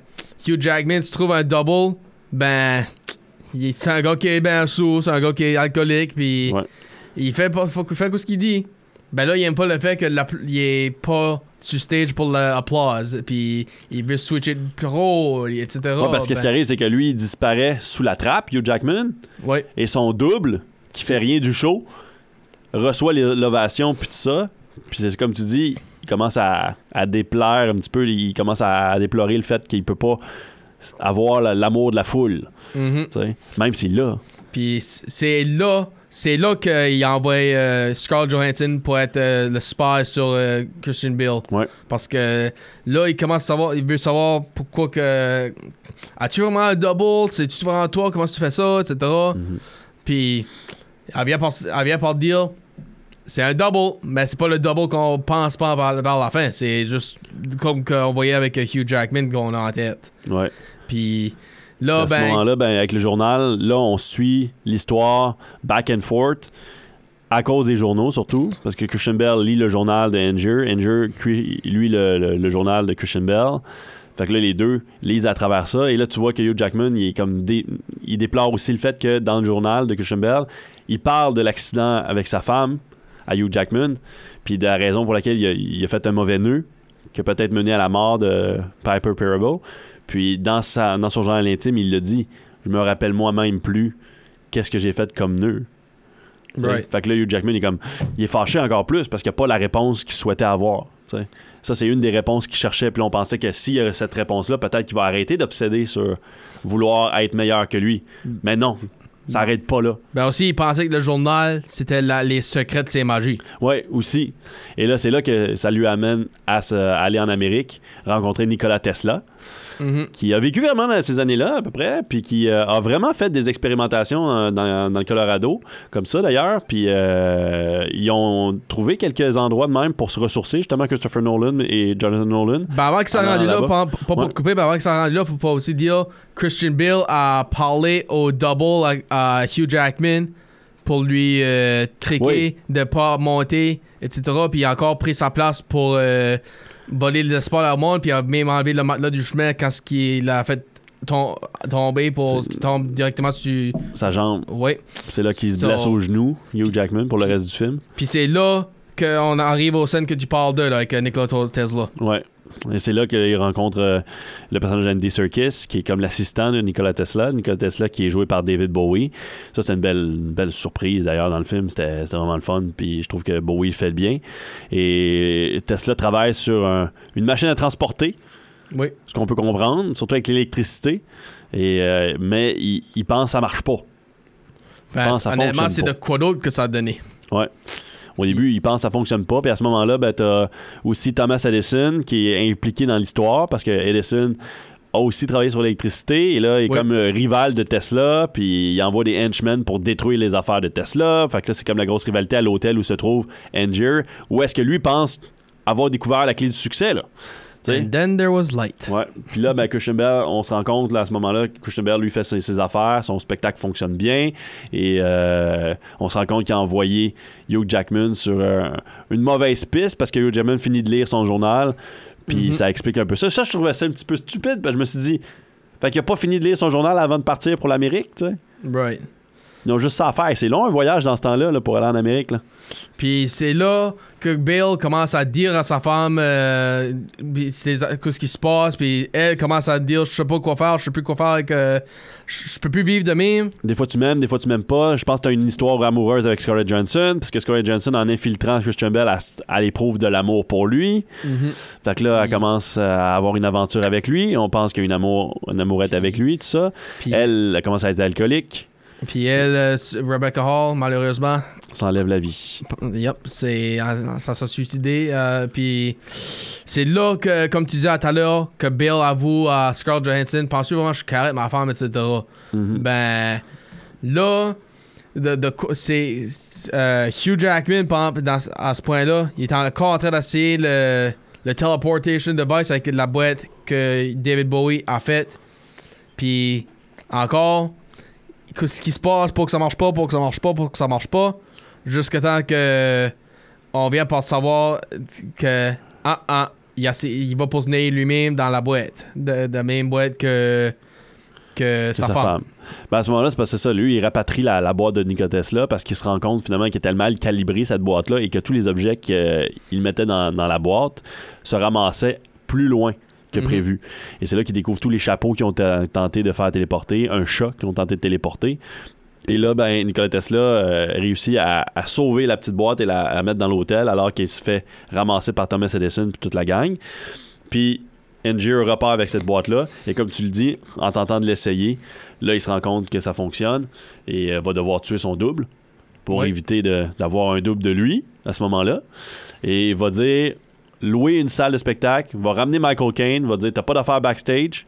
Hugh Jackman, tu trouves un double, ben, c'est un gars qui est bien sous, c'est un gars qui est alcoolique, puis Ouais. Il fait pas, faut, fait ce qu'il dit. Ben là, il aime pas le fait qu'il est pas sur stage pour l'applause, puis il veut switcher de pro, etc. Ouais, parce que ce qui Ben, arrive, c'est que lui, il disparaît sous la trappe, Hugh Jackman. ouais. et son double, qui fait rien du show, reçoit les- l'ovation puis tout ça. Puis c'est comme tu dis, il commence à, à déplaire un petit peu, il commence à, déplorer le fait qu'il peut pas avoir la- l'amour de la foule, sais. même s'il l'a. Puis c'est là, c'est là qu'il a envoyé euh, Scarlett Johansson pour être euh, le spy sur euh, Christian Bale. Ouais. Parce que là, il commence à savoir, il veut savoir pourquoi que. As-tu vraiment un double? C'est-tu vraiment toi? Comment tu fais ça? Etc. Mhm. Puis, elle vient par, elle vient par dire c'est un double, mais c'est pas le double qu'on pense pas vers, vers la fin. C'est juste comme qu'on voyait avec euh, Hugh Jackman qu'on a en tête. Ouais. Puis là, à ce ben. moment-là, ben, avec le journal, là, on suit l'histoire back and forth à cause des journaux, surtout. Parce que Christian Bell lit le journal de Anger. Anger, lui, le, le- le journal de Christian Bell. Fait que là, les deux lisent à travers ça. Et là, tu vois que Hugh Jackman, il est comme dé- il déplore aussi le fait que dans le journal de Christian Bell, il parle de l'accident avec sa femme, à Hugh Jackman, puis de la raison pour laquelle il a, il a fait un mauvais nœud, qui a peut-être mené à la mort de Piper Parable. Puis dans, sa, dans son journal intime, il le dit Je me rappelle moi-même plus qu'est-ce que j'ai fait comme nœud. Right. Fait que là, Hugh Jackman, il est comme. Il est fâché encore plus parce qu'il n'y a pas la réponse qu'il souhaitait avoir. t'sais. Ça, c'est une des réponses qu'il cherchait. Puis on pensait que s'il y a cette réponse-là, peut-être qu'il va arrêter d'obséder sur vouloir être meilleur que lui. Mais non, ça arrête pas là. Ben aussi, il pensait que le journal, c'était les secrets de ses magies. Ouais, aussi. Et là, c'est là que ça lui amène à, se- à aller en Amérique, rencontrer Nikola Tesla, Mhm. qui a vécu vraiment dans ces années-là, à peu près, puis qui euh, a vraiment fait des expérimentations euh, dans, dans le Colorado, comme ça d'ailleurs. Puis euh, ils ont trouvé quelques endroits de même pour se ressourcer, justement, Christopher Nolan et Jonathan Nolan. Ben avant que ça Ah, rendu là, pas, pas pour te couper, ben avant que ça rendu là, faut pas aussi dire Christian Bale a parlé au double à, à Hugh Jackman pour lui euh, triquer Oui. de pas monter, etc. Puis il a encore pris sa place pour euh, voler l'espoir à monde, puis il a même enlevé le matelas du chemin quand ce qu'il a fait tom- tomber pour qu'il tombe directement sur. Sa jambe, Ouais. c'est là qu'il se blesse au genou, Hugh Jackman, pour le reste du film. Puis c'est là qu'on arrive aux scènes que tu parles de, là, avec euh, Nikola Tesla. Ouais. Et c'est là qu'il rencontre euh, le personnage d'Andy Serkis, qui est comme l'assistant de Nikola Tesla. Nikola Tesla qui est joué par David Bowie. Ça, c'est une belle, une belle surprise d'ailleurs dans le film. C'était vraiment le fun. Puis je trouve que Bowie le fait bien. Et Tesla travaille sur un- une machine à transporter, Oui. ce qu'on peut comprendre, surtout avec l'électricité. Et, euh, mais il, il pense que ça marche pas. Ben, pense que ça honnêtement, c'est de quoi d'autre que ça a donné. Ouais. Au début, il pense que ça fonctionne pas. Puis à ce moment-là, ben, t'as aussi Thomas Edison qui est impliqué dans l'histoire parce que Edison a aussi travaillé sur l'électricité et là, il est Oui. comme euh, rival de Tesla. Puis il envoie des henchmen pour détruire les affaires de Tesla. Fait que ça, c'est comme la grosse rivalité à l'hôtel où se trouve Angier. Où est-ce que lui pense avoir découvert la clé du succès, là? Tu sais? And then there was light. Ouais. Puis là, ben, on se rend compte là, à ce moment-là que Bell, lui, fait ses, ses affaires, son spectacle fonctionne bien. Et euh, on se rend compte qu'il a envoyé Hugh Jackman sur euh, une mauvaise piste parce que Hugh Jackman finit de lire son journal. Puis Mhm. ça explique un peu ça. Ça, je trouvais ça un petit peu stupide. Parce que je me suis dit, fait qu'il a pas fini de lire son journal avant de partir pour l'Amérique, tu sais. Right. Ils ont juste ça à faire. C'est long un voyage dans ce temps-là là, pour aller en Amérique. Là. Puis c'est là que Bale commence à dire à sa femme euh, ce qui se passe. Puis elle commence à dire Je sais pas quoi faire, je sais plus quoi faire avec. euh, je peux plus vivre de même. Des fois tu m'aimes, des fois tu m'aimes pas. Je pense que tu as une histoire amoureuse avec Scarlett Johansson, parce que Scarlett Johansson, en infiltrant Christian Bell, elle, éprouve de l'amour pour lui. Fait que là, elle commence à avoir une aventure avec lui. On pense qu'il y a une, amour, une amourette avec lui, tout ça. Puis Elle, elle commence à être alcoolique. Puis elle, euh, Rebecca Hall, malheureusement, S'enlève la vie. Yep, c'est euh, ça s'est suicidé. euh, puis c'est là que, comme tu disais tout à l'heure, que Bill avoue à Scarlett Johansson, penses-tu vraiment que je suis carré ma femme, etc. Mhm. Ben là, de, de c'est euh, Hugh Jackman par exemple, dans- à ce point-là, il est encore en train d'essayer le, le teleportation device avec la boîte que David Bowie a faite. Puis encore, ce qui se passe pour que ça marche pas, pour que ça marche pas, pour que ça marche pas, jusqu'à temps que on vient par savoir que ah ah il, a- il va poser lui-même dans la boîte, de, de la même boîte que que sa, femme. Ben, à ce moment-là, c'est parce que ça. Lui, il rapatrie la, la boîte de Nikola Tesla parce qu'il se rend compte finalement qu'il était mal calibré cette boîte-là et que tous les objets qu'il mettait dans, dans la boîte se ramassaient plus loin que Mhm. prévu. Et c'est là qu'il découvre tous les chapeaux qui ont tenté de faire téléporter, un chat qui ont tenté de téléporter. Et là, ben, Nikola Tesla euh, réussit à, à sauver la petite boîte et la, à mettre dans l'hôtel alors qu'il se fait ramasser par Thomas Edison et toute la gang. Puis Angier repart avec cette boîte-là. Et comme tu le dis, en tentant de l'essayer, là, il se rend compte que ça fonctionne et euh, va devoir tuer son double pour Oui. éviter d'avoir un double de lui à ce moment-là. Et il va dire louer une salle de spectacle, va ramener Michael Caine, va dire t'as pas d'affaires backstage.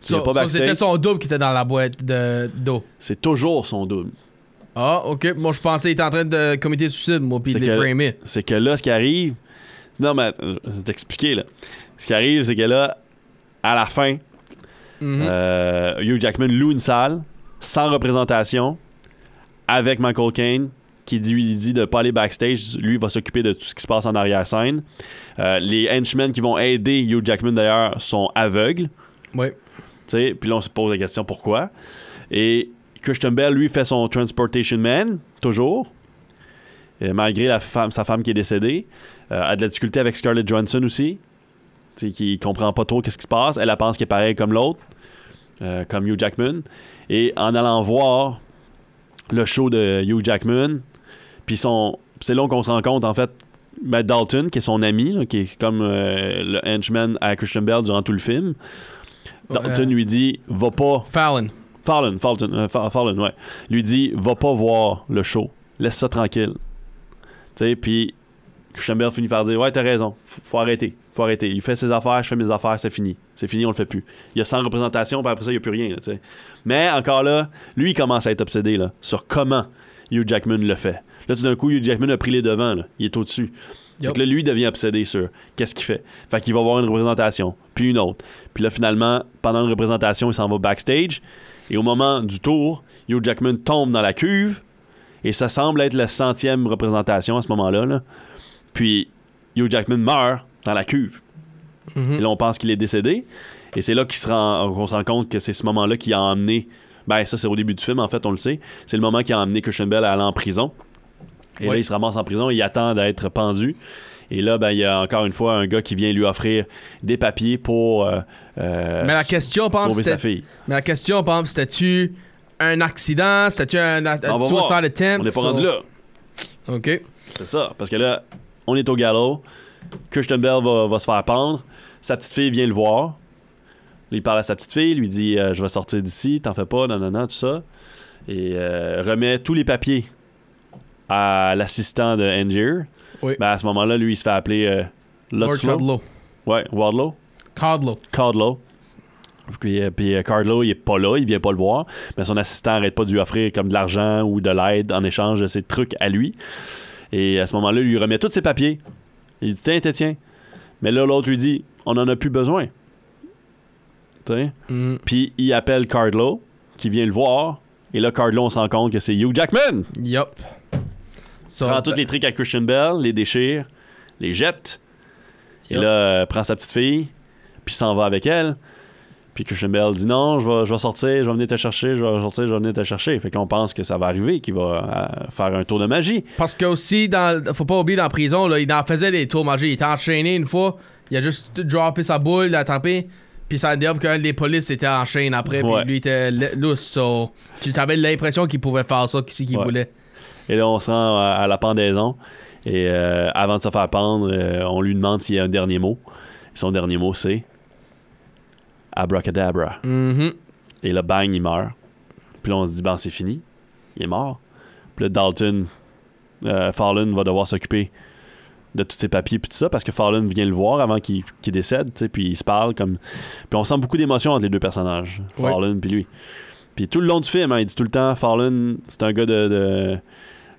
So- pas so backstage. C'était son double qui était dans la boîte de d'eau. C'est toujours son double. Ah, ok. Moi, je pensais qu'il était en train de commettre suicide, moi, puis C'est de les framer. C'est que là, ce qui arrive. Non, mais attends, je vais t'expliquer, là. Ce qui arrive, c'est que là, à la fin, Mhm. euh, Hugh Jackman loue une salle, sans représentation, avec Michael Caine, qui dit, lui dit de ne pas aller backstage. Lui va s'occuper de tout ce qui se passe en arrière-scène. Euh, les henchmen qui vont aider Hugh Jackman, d'ailleurs, sont aveugles. Sais, Puis là, on se pose la question pourquoi? Et Christian Bell, lui, fait son Transportation Man, toujours. Et malgré la femme, sa femme qui est décédée. Euh, a de la difficulté avec Scarlett Johansson aussi. Tu sais, qui comprend pas trop qu'est-ce qui se passe. Elle, elle pense qu'elle est pareille comme l'autre, euh, comme Hugh Jackman. Et en allant voir le show de Hugh Jackman, puis son, c'est là qu'on se rend compte, en fait, Matt Dalton, qui est son ami, là, qui est comme euh, le henchman à Christian Bell durant tout le film. Dalton Ouais. lui dit Va pas. Fallon. Fallon, Fallon, euh, Fa- Fallon, ouais. Lui dit Va pas voir le show. Laisse ça tranquille. Tu sais, puis Christian finit par dire Ouais, t'as raison. Faut, faut arrêter. Faut arrêter. Il fait ses affaires, je fais mes affaires, c'est fini. C'est fini, on le fait plus. Il y a 100 représentations, puis après ça, il n'y a plus rien. là. Mais encore là, lui, il commence à être obsédé là, sur comment Hugh Jackman le fait. Là, tout d'un coup, Hugh Jackman a pris les devants. là. Il est au-dessus. Que là, lui devient obsédé sur qu'est-ce qu'il fait. Fait qu'il va voir une représentation, puis une autre. Puis là, finalement, pendant une représentation, il s'en va backstage. Et au moment du tour, Hugh Jackman tombe dans la cuve. Et ça semble être la centième représentation à ce moment-là. là. Puis Hugh Jackman meurt dans la cuve. Mhm. Et là, on pense qu'il est décédé. Et c'est là qu'il se rend- qu'on se rend compte que c'est ce moment-là qui a emmené. Ben, ça, c'est au début du film, en fait, on le sait. C'est le moment qui a emmené Christian Bell à aller en prison. Et là, il se ramasse en prison, il attend d'être pendu. Et là, ben, il y a encore une fois un gars qui vient lui offrir des papiers pour euh, euh, Mais la question, exemple, sauver sa fille. Mais la question, par exemple, c'était-tu un accident? C'était-tu un, a- On va suicide voir. attempt? On n'est pas rendu là. Ok. C'est ça. Parce que là, on est au galop. Christian Bell va, va se faire pendre. Sa petite fille vient le voir. Il parle à sa petite fille, lui dit euh, Je vais sortir d'ici, t'en fais pas, non, non, non, tout ça. Et euh, remet tous les papiers à l'assistant de Angier. Oui. Ben, à ce moment-là, lui, il se fait appeler euh, Lord. Ouais, Wardlow. Cardlow. Cardlow. Puis, puis euh, Cardlow, il est pas là, il vient pas le voir. Mais son assistant arrête pas de lui offrir comme de l'argent ou de l'aide en échange de ses trucs à lui. Et à ce moment-là, il lui remet tous ses papiers. Il dit Tiens, tiens, tiens. Mais là, l'autre lui dit On en a plus besoin. Mhm. Puis il appelle Cardlow, qui vient le voir. Et là, Cardlow, on se rend compte que c'est Hugh Jackman. Yup. So, prend tous les trucs à Christian Bell, les déchire, les jette. Et Yup. là, euh, prend sa petite fille, puis s'en va avec elle. Puis Christian Bell dit non, je vais, je vais sortir, je vais venir te chercher, je vais sortir, je vais venir te chercher. Fait qu'on pense que ça va arriver, qu'il va euh, faire un tour de magie. Parce que aussi, dans, faut pas oublier, dans la prison, là, il en faisait des tours magiques. Il était enchaîné une fois. Il a juste droppé sa boule, il a tapé. Puis ça a dit qu'un des polices était en chaîne après. Ouais. Puis lui était lousse. So, tu avais l'impression qu'il pouvait faire ça, qu'il Ouais. voulait. Et là, on se rend à, à la pendaison. Et euh, avant de se faire pendre, euh, on lui demande s'il y a un dernier mot. Son dernier mot, c'est Abracadabra. Mhm. Et là, bang, il meurt. Puis là, on se dit, ben, c'est fini. Il est mort. Puis là, Dalton, euh, Fallon va devoir s'occuper de tous ses papiers puis tout ça, parce que Fallon vient le voir avant qu'il décède, tu sais, puis il se parle comme... Puis on sent beaucoup d'émotions entre les deux personnages, Ouais. Fallon puis lui. Puis tout le long du film, hein, il dit tout le temps, Fallon, c'est un gars de... de-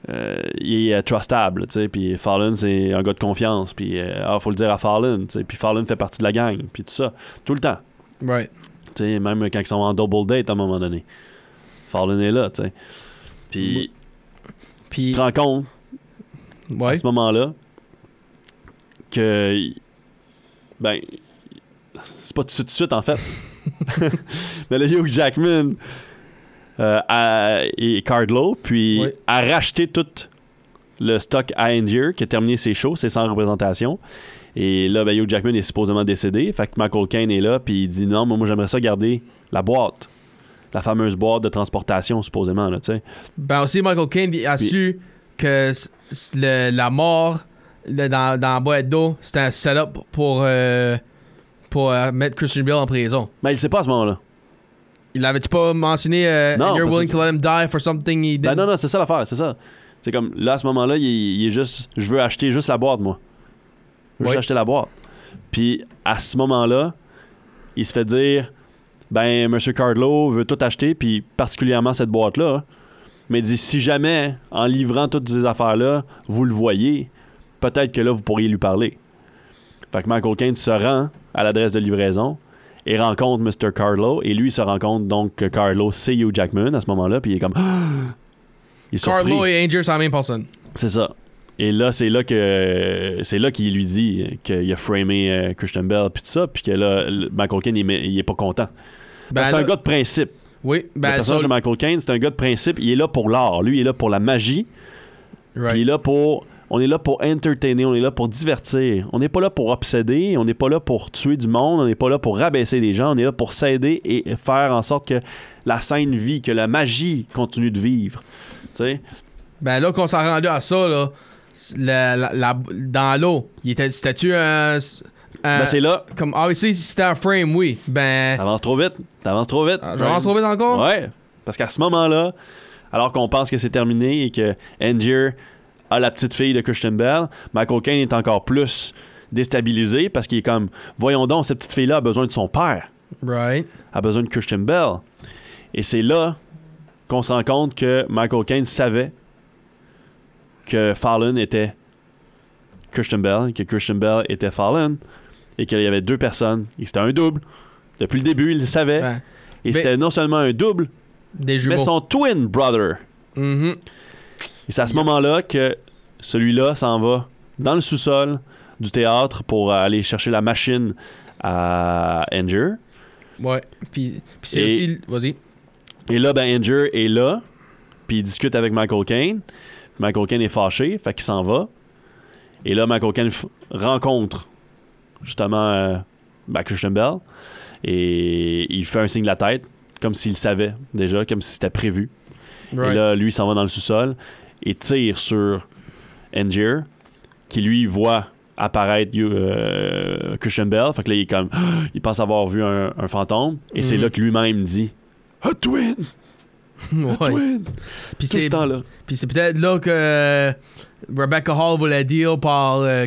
euh, il est trustable, tu sais, puis Fallon, c'est un gars de confiance, puis euh, ah, faut le dire à Fallon, tu sais, puis Fallon fait partie de la gang, puis tout ça, tout le temps. Right. Tu sais, même quand ils sont en double date à un moment donné. Fallon est là, tu sais. Puis tu Puis, te rends compte ouais. à ce moment-là que ben c'est pas tout de suite, en fait. Mais le Hugh Jackman euh, a- et Cardlow, puis a racheté tout le stock à Angier qui a terminé ses shows, ses 100 représentations. Et là, ben, Hugh Jackman est supposément décédé. Fait que Michael Caine est là, puis il dit non, mais moi j'aimerais ça garder la boîte. La fameuse boîte de transportation, supposément, là, tu sais. Ben aussi, Michael Caine a Puis- su que le- la mort le- dans, dans la boîte d'eau, c'était un setup pour, euh, pour euh, mettre Christian Bale en prison. Mais il sait pas à ce moment-là. Il l'avait-tu pas mentionné euh, Non, You're willing to let him die for something he did? Ben non, non, c'est ça l'affaire, c'est ça. C'est comme, là, à ce moment-là, il, il est juste, je veux acheter juste la boîte, moi. Je Oui. acheter la boîte. Puis, à ce moment-là, il se fait dire, ben, Monsieur Cardlow veut tout acheter, puis particulièrement cette boîte-là. Mais il dit si jamais, en livrant toutes ces affaires-là, vous le voyez, peut-être que là, vous pourriez lui parler. Fait que Michael Caine se rend à l'adresse de livraison et rencontre Mr. Carlo. Et lui, il se rend compte donc que Carlo, c'est Hugh Jackman à ce moment-là. Puis il est comme. il est surpris. Carlo et Angel, c'est la même personne. C'est ça. Et là, c'est là que c'est là qu'il lui dit qu'il a framé euh, Christian Bell puis tout ça, puis que là, le- Michael Caine, il, il est pas content. Ben, c'est là- un gars de principe. Oui, le ben, personnage ça- de Michael Caine, c'est un gars de principe. Il est là pour l'art. Lui, il est là pour la magie. Right. Puis il est là pour. On est là pour entertainer, on est là pour divertir. On n'est pas là pour obséder, on n'est pas là pour tuer du monde, on n'est pas là pour rabaisser les gens, on est là pour s'aider et faire en sorte que la scène vit, que la magie continue de vivre. Tu sais? Ben là qu'on s'est rendu à ça, là, la- la- la- dans l'eau, il était, c'était-tu un... un- Ben, c'est là. Comme, ah oui, si c'était un frame, oui. Ben, T'avances trop vite. T'avances trop vite. j'avance trop vite encore? Ouais. Parce qu'à ce moment-là, alors qu'on pense que c'est terminé et que Angier a la petite fille de Christian Bell, Michael Caine est encore plus déstabilisé parce qu'il est comme voyons donc, cette petite fille-là a besoin de son père, Right. a besoin de Christian Bell. Et c'est là qu'on se rend compte que Michael Caine savait que Fallon était Christian Bell, que Christian Bell était Fallon, et qu'il y avait deux personnes, et c'était un double. Depuis le début, il le savait. Et c'était non seulement un double, des mais son twin brother. Mhm. Et c'est à ce moment-là que celui-là s'en va dans le sous-sol du théâtre pour aller chercher la machine à Anger. Ouais. Puis, c'est Et- aussi... Vas-y. Et là, ben, Anger est là, puis il discute avec Michael Caine. Michael Caine est fâché, fait qu'il s'en va. Et là, Michael f- rencontre justement euh, ben, Christian Bell. Et il fait un signe de la tête, comme s'il savait déjà, comme si c'était prévu. Right. Et là, lui, il s'en va dans le sous-sol et tire sur Angier, qui lui voit apparaître euh, Christian Bell. Fait que là, il est comme. Il pense avoir vu un, un fantôme. Et c'est Mhm. là que lui-même dit A twin! Ouais. Puis ce c'est temps-là. puis c'est peut-être là que euh, Rebecca Hall voulait dire par euh,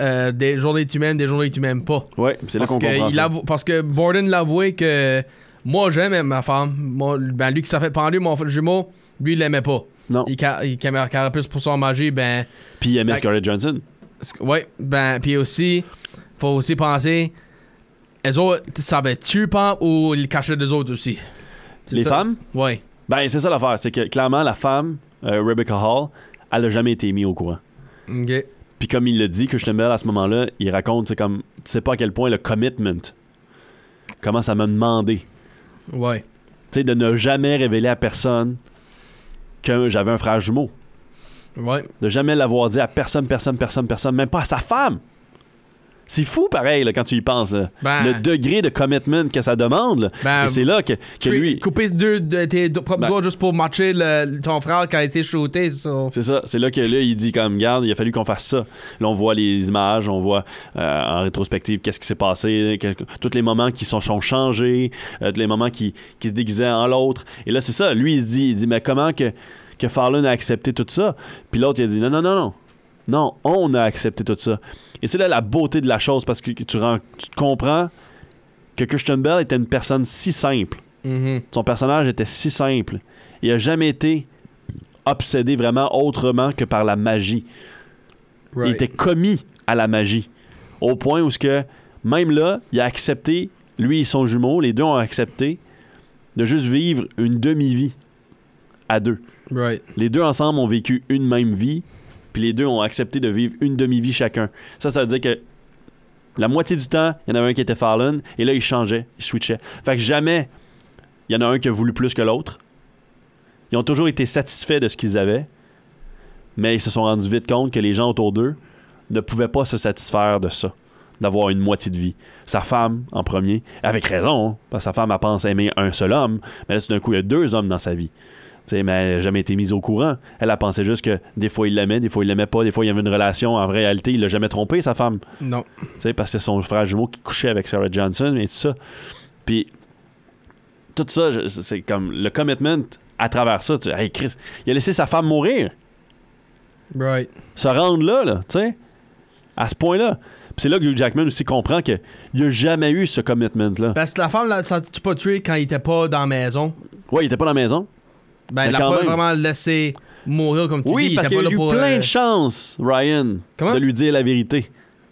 euh, des journées que tu m'aimes, des journées que tu m'aimes pas. Ouais, c'est là qu'on que comprend il ça. parce que Borden l'avouait que moi j'aime ma femme. Moi, ben lui qui s'est fait prendre mon frère jumeau, lui il l'aimait pas. Non. Il, il caméra plus pour son magie, ben Puis il aimait Ben- Scarlett Johansson. ouais, ben puis aussi faut aussi penser les autres savaient-tu pas ou ils cachaient des autres aussi? Les ça, femmes? Ouais. Ben, c'est ça l'affaire. C'est que clairement, la femme, euh, Rebecca Hall, elle a jamais été mise au courant. OK. Puis comme il le dit, Christian Bell, à ce moment-là, il raconte, c'est comme, tu sais pas à quel point le commitment, comment ça m'a demandé, Ouais. tu sais, de ne jamais révéler à personne que j'avais un frère jumeau. Ouais. De jamais l'avoir dit à personne, personne, personne, personne, même pas à sa femme. C'est fou pareil là, quand tu y penses. là. Ben- le degré de commitment que ça demande. Ben, c'est là que, lui... Couper deux de tes deux propres Ben- doigts juste pour matcher le- ton frère qui a été shooté. C'est ça. C'est là que là, il dit comme, garde, il a fallu qu'on fasse ça. Là, on voit les images, on voit euh, en rétrospective qu'est-ce qui s'est passé, que- tous les moments qui sont, sont changés, euh, tous les moments qui, qui se déguisaient en l'autre. Et là, c'est ça. Lui, il se dit, il dit, mais comment que, que a accepté tout ça? Puis l'autre, il a dit, non, non, non, non. Non, on a accepté tout ça. Et c'est là la beauté de la chose parce que tu, rends- tu te comprends que Christian Bell était une personne si simple. Mhm. Son personnage était si simple. Il a jamais été obsédé vraiment autrement que par la magie. Il était commis à la magie. Au point où ce que même là, il a accepté, lui et son jumeau, les deux ont accepté de juste vivre une demi-vie à deux. Right. Les deux ensemble ont vécu une même vie, puis les deux ont accepté de vivre une demi-vie chacun. Ça, ça veut dire que la moitié du temps, il y en avait un qui était Fallon, et là, il changeait, il switchait. Fait que jamais il y en a un qui a voulu plus que l'autre. Ils ont toujours été satisfaits de ce qu'ils avaient, mais ils se sont rendus vite compte que les gens autour d'eux ne pouvaient pas se satisfaire de ça, d'avoir une moitié de vie. Sa femme, en premier, avec raison, hein, parce que sa femme, elle pense aimer un seul homme, mais là, tout d'un coup, il y a deux hommes dans sa vie. Mais elle n'a jamais été mise au courant. Elle a pensé juste que des fois il l'aimait, des fois il l'aimait pas, des fois il y avait une relation. En réalité, il l'a jamais trompé, sa femme. Non. Tu sais, parce que c'est son frère jumeau qui couchait avec Sarah Johnson et tout ça. Puis, tout ça, c'est comme le commitment à travers ça. Tu, hey Chris, il a laissé sa femme mourir. Right. Se rendre là, là, tu sais, à ce point-là. Puis c'est là que Hugh Jackman aussi comprend qu'il n'a jamais eu ce commitment-là. Parce que la femme, là, ça tu pas tué quand il était pas dans la maison. Ouais, il était pas dans la maison. Ben, il a quand pas même. vraiment laissé mourir comme tu dis. Oui, parce qu'il a eu pour, plein euh, de chances, Ryan, Comment? de lui dire la vérité.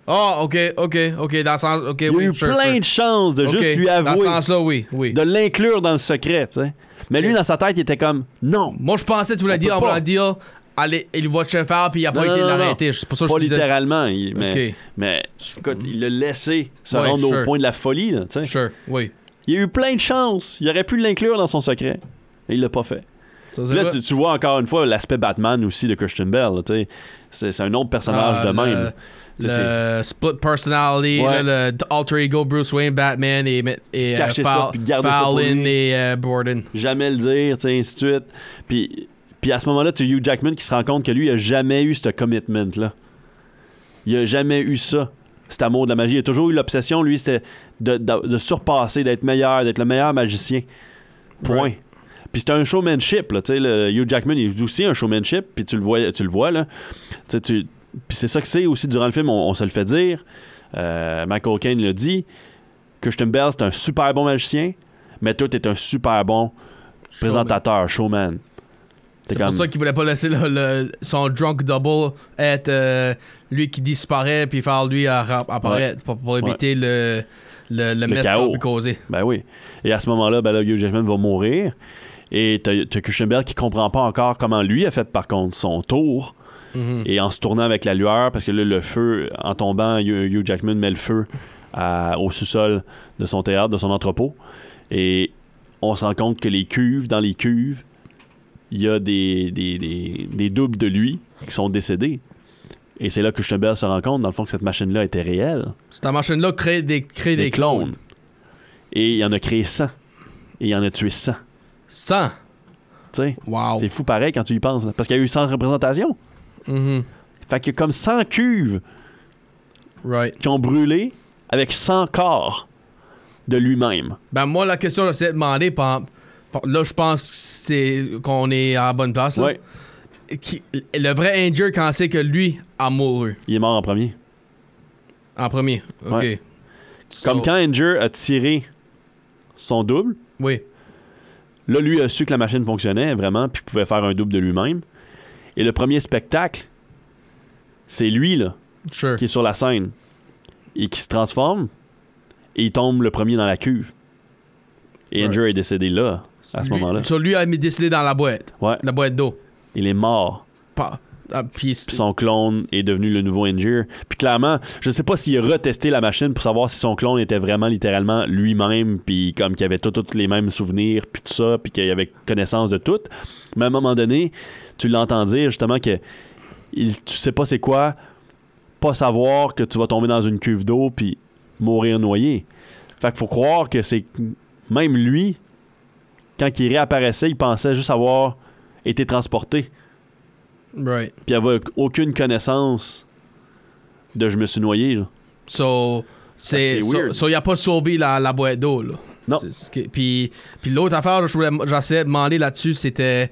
Ah, ok, ok, ok, dans le sens. Ok, Il y a oui, eu sure, plein sure. de chances de juste lui Dans ce avouer, sens-là, oui, oui. de l'inclure dans le secret, tu sais. Mais lui, dans sa tête, il était comme non, Moi, je pensais tu voulais dire, on voulait dire, allez, il va te faire, puis il a Non, pas non, été l'arrêter. C'est pour ça que pas je littéralement, il- mais, mais écoute, il l'a laissé se Ouais, rendre sure. au point de la folie, tu sais. Sure, oui. Il a eu plein de chances. Il aurait pu l'inclure dans son secret. Et il l'a pas fait. Là, tu, tu vois encore une fois l'aspect Batman aussi de Christian Bell. C'est un autre personnage Ah, de même. Le split personality, Ouais. là, le alter ego Bruce Wayne, Batman et, et euh, ça, Fal- puis garder ça pour Fallon lui. et euh, Borden. jamais le dire, ainsi de suite. Puis, puis à ce moment-là, tu as Hugh Jackman qui se rend compte que lui, il a jamais eu ce commitment-là. Il a jamais eu ça, cet amour de la magie. Il a toujours eu l'obsession, lui, c'était de, de- de surpasser, d'être meilleur, d'être le meilleur magicien. Point. Right. Puis c'était un showmanship, là, tu sais, le Hugh Jackman il est aussi un showmanship, puis tu le vois, tu le vois là. Tu- puis c'est ça que c'est aussi durant le film, on, on se le fait dire. Euh, Michael Caine l'a dit. Christian Bell, c'est un super bon magicien, mais toi, t'es un super bon présentateur, showman. C'est pour ça qu'il voulait pas laisser le- le- son drunk double être euh, lui qui disparaît puis faire lui apparaître pour, pour éviter le, le, le, mess chaos. peut causer. Ben oui. Et à ce moment-là, ben là, Hugh Jackman va mourir. Et t'as Christian Bell qui comprend pas encore comment lui a fait, par contre, son tour. Mhm. Et en se tournant avec la lueur, parce que là, le feu, en tombant, Hugh Jackman met le feu à- au sous-sol de son théâtre, de son entrepôt. Et on se rend compte que les cuves, dans les cuves, il y a des, des, des- des doubles de lui qui sont décédés. Et c'est là que Bell se rend compte, dans le fond, que cette machine-là était réelle. Cette machine-là crée des, crée des, Des clones. Et il en a créé 100. Et il en a tué 100. 100. Tu sais, Wow. c'est fou pareil quand tu y penses. là. Parce qu'il y a eu 100 représentations. Mhm. Fait qu'il y a comme 100 cuves Right. qui ont brûlé avec 100 corps de lui-même. Ben moi, la question, là, c'est de demander, par- par- là, je pense qu'on est à la bonne place. là. Ouais. Qui- le vrai Anger, quand c'est que lui a mouru? Il est mort en premier. en premier. OK. Ouais. So- Comme quand Anger a tiré son double, Oui. Là, lui a su que la machine fonctionnait vraiment, puis pouvait faire un double de lui-même. Et le premier spectacle, c'est lui, là, Sure. qui est sur la scène et qui se transforme et il tombe le premier dans la cuve. Et Ouais. Anger est décédé là, à ce moment-là. So, lui a mis décelé dans la boîte. Ouais, La boîte d'eau. il est mort. Pas- ah, puis son clone est devenu le nouveau Anger. Puis clairement, je sais pas s'il a retesté la machine pour savoir si son clone était vraiment littéralement lui-même, puis comme qu'il avait tous les mêmes souvenirs, puis tout ça, puis qu'il avait connaissance de tout. Mais à un moment donné, tu l'entends dire justement que il, tu sais pas c'est quoi, pas savoir que tu vas tomber dans une cuve d'eau, puis mourir noyé. Fait qu'il faut croire que c'est même lui, quand il réapparaissait, il pensait juste avoir été transporté Right. puis il avait aucune connaissance de je me suis noyé. là. So, c'est. So, so, il a pas sauvé la, la boîte d'eau, là. Non. Puis, puis l'autre affaire, je voulais, j'essayais de demander là-dessus, c'était.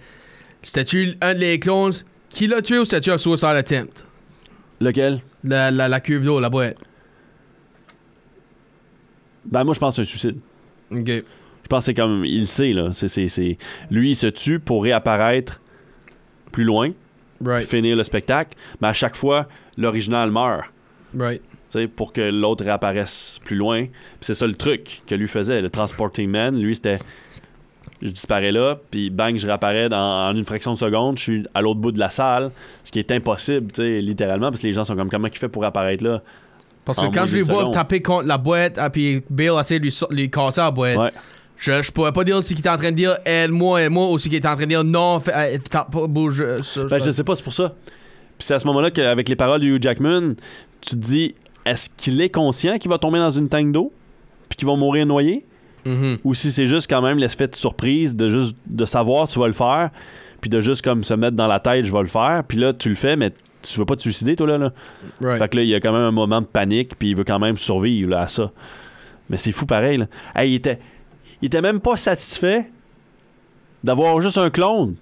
C'était-tu un des clones qui l'a tué ou c'était-tu un suicide attempt? Lequel? La, la, la cuve d'eau, la boîte. Ben moi je pense que c'est un suicide. Ok. Je pense que c'est comme il le sait là. C'est, c'est, c'est- Lui il se tue pour réapparaître plus loin, Right. finir le spectacle, mais à chaque fois l'original meurt. Right. pour que l'autre réapparaisse plus loin. C'est ça le truc que lui faisait. Le Transporting Man, lui, c'était. Je disparais là, puis bang, je réapparais dans, en une fraction de seconde. Je suis à l'autre bout de la salle, ce qui est impossible, tu sais, littéralement, parce que les gens sont comme comment il fait pour apparaître là? Parce que quand je les d'une vois seconde. taper contre la boîte, ah, puis Bill essaie de lui, lui casser la boîte, Ouais. Je, je pourrais pas dire si qu'il est en train de dire aide-moi, aide-moi, ou si qu'il est en train de dire non, fais, pas, bouge. euh, ça, Ben, je sais pas, c'est pour ça. Puis c'est à ce moment-là qu'avec les paroles de Hugh Jackman, tu te dis est-ce qu'il est conscient qu'il va tomber dans une tank d'eau, puis qu'il va mourir noyé? Mhm. ou si c'est juste quand même l'effet de surprise de juste de savoir tu vas le faire puis de juste comme se mettre dans la tête je vais le faire puis là tu le fais mais tu veux pas te suicider toi là, là. Right. fait que là il y a quand même un moment de panique puis il veut quand même survivre là, à ça mais c'est fou pareil là. Hey, il était il était même pas satisfait d'avoir juste un clone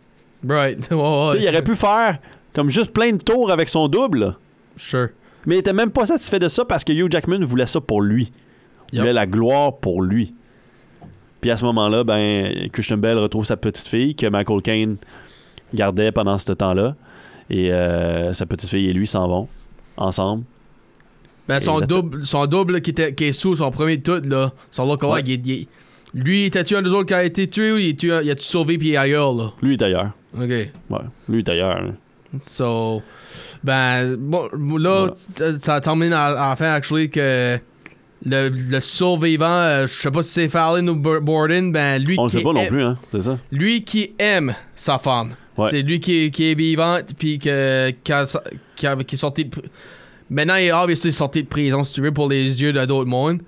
Right. Ouais, ouais. Il aurait pu faire comme juste plein de tours avec son double. Sure. mais il était même pas satisfait de ça parce que Hugh Jackman voulait ça pour lui il Yep. voulait la gloire pour lui Puis à ce moment-là, ben, Christian Bell retrouve sa petite fille que Michael Caine gardait pendant ce temps-là. Et euh, sa petite fille et lui s'en vont ensemble. Ben, son double, son double qui, était, qui est sous son premier tout, là, son lookalike, il, il- lui, était-tu un des autres qui a été tué ou il, est-tu- il a-tu sauvé puis il est ailleurs, là? Lui est ailleurs. Ok. Ouais, lui est ailleurs. là. So, ben, bon, là, ça- ça termine à, à la fin, actually, que le, le survivant, euh, je sais pas si c'est Fallon ou Borden, ben, lui On qui sait pas non aime- plus, hein, c'est ça? Lui qui aime sa femme. Ouais. C'est lui qui, est- qui est vivante, puis que, qui, a- qui, a- qui est sorti de... Maintenant, il est obviously sorti de prison, si tu veux, pour les yeux de d'autres mondes.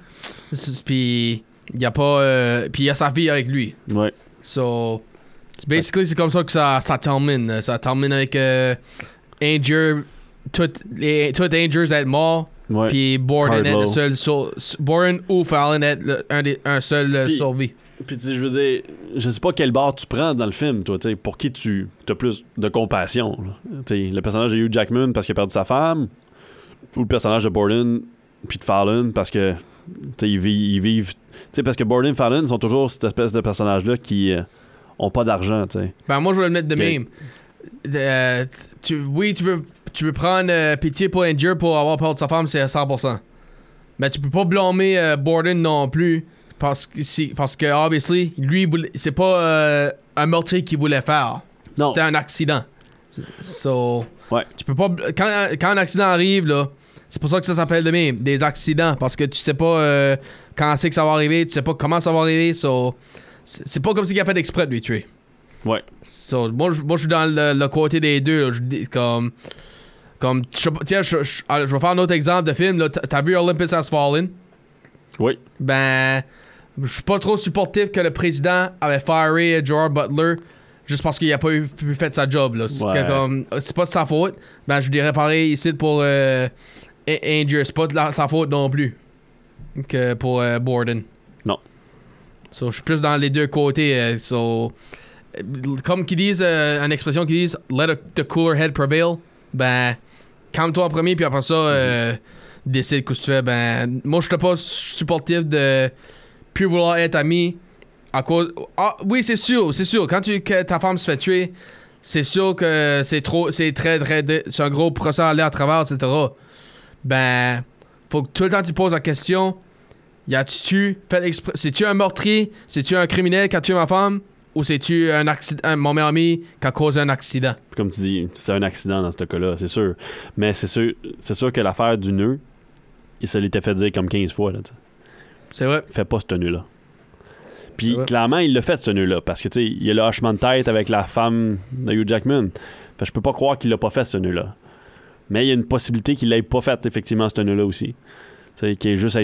Puis, il y a pas... euh, puis, il y a sa fille avec lui. Ouais. So, c'est basically, c'est comme ça que ça, ça termine. Ça termine avec euh, Anger, tout, les, tout Angers être mort, Ouais. puis Borden être le seul... sur- Borden ou Fallon le- un, des- un seul euh, Puis- survie. Puis, je veux dire, je sais pas quel bord tu prends dans le film, toi, tu sais, pour qui tu as plus de compassion. là. Tu sais, le personnage de Hugh Jackman parce qu'il a perdu sa femme, ou le personnage de Borden puis de Fallon parce que, tu sais, ils, ils vivent. Sais, parce que Borden et Fallon sont toujours cette espèce de personnage-là qui euh, ont pas d'argent, tu sais. Ben moi je vais le mettre de même. Euh, tu, oui, tu veux, tu veux prendre euh, pitié pour Injure pour avoir peur de sa femme, c'est à 100%. Mais tu peux pas blâmer euh, Borden non plus. Parce que, si, parce que obviously, lui, c'est pas un meurtrier qu'il voulait faire. C'était un accident. So, Ouais. tu peux pas. Quand, quand un accident arrive, là, c'est pour ça que ça s'appelle de même, des accidents. Parce que tu sais pas euh, quand c'est que ça va arriver, tu sais pas comment ça va arriver. So, c'est pas comme s'il a fait exprès de lui tuer. Ouais. So, moi, je, moi, suis dans le, le côté des deux. Je dis comme. Comme. Tiens, je, je- allez, je vais faire un autre exemple de film. là. T'as vu Olympus Has Fallen? Oui. Ben. Je suis pas trop supportif que le président avait firé Gerard Butler juste parce qu'il a pas eu, pu faire sa job. là. C'est Ouais. que comme, c'est pas de sa faute. Ben, je dirais pareil ici pour euh, Anger. C'est pas de sa faute non plus que pour euh, Borden. Non. So, je suis plus dans les deux côtés. euh, so, euh, comme qu'ils disent, euh, une expression qu'ils disent, let a- the cooler head prevail. Ben, calme-toi en premier, puis après ça, euh, décide ce que tu fais. Ben, moi, je suis pas supportif de plus vouloir être ami à cause. Ah, oui, c'est sûr, c'est sûr. Quand tu, que ta femme se fait tuer, c'est sûr que c'est trop, c'est très, très, c'est un gros procès à aller à travers, etc. Ben, faut que tout le temps tu poses la question. Y a-tu fait exprès? C'est-tu un meurtrier? C'est-tu un criminel qui a tué ma femme? Ou c'est-tu un accident, un- mon meilleur ami qui a causé un accident? Comme tu dis, c'est un accident dans ce cas-là, c'est sûr. Mais c'est sûr, c'est sûr que l'affaire du nœud, il se l'était fait dire comme 15 fois. Là. C'est vrai. Fais pas ce nœud-là. Puis clairement, il l'a fait ce nœud-là. Parce que tu sais, il y a le hochement de tête avec la femme de Hugh Jackman. Fait je peux pas croire qu'il l'a pas fait ce nœud-là. Mais il y a une possibilité qu'il l'ait pas fait effectivement ce nœud-là aussi. Qu'il ait juste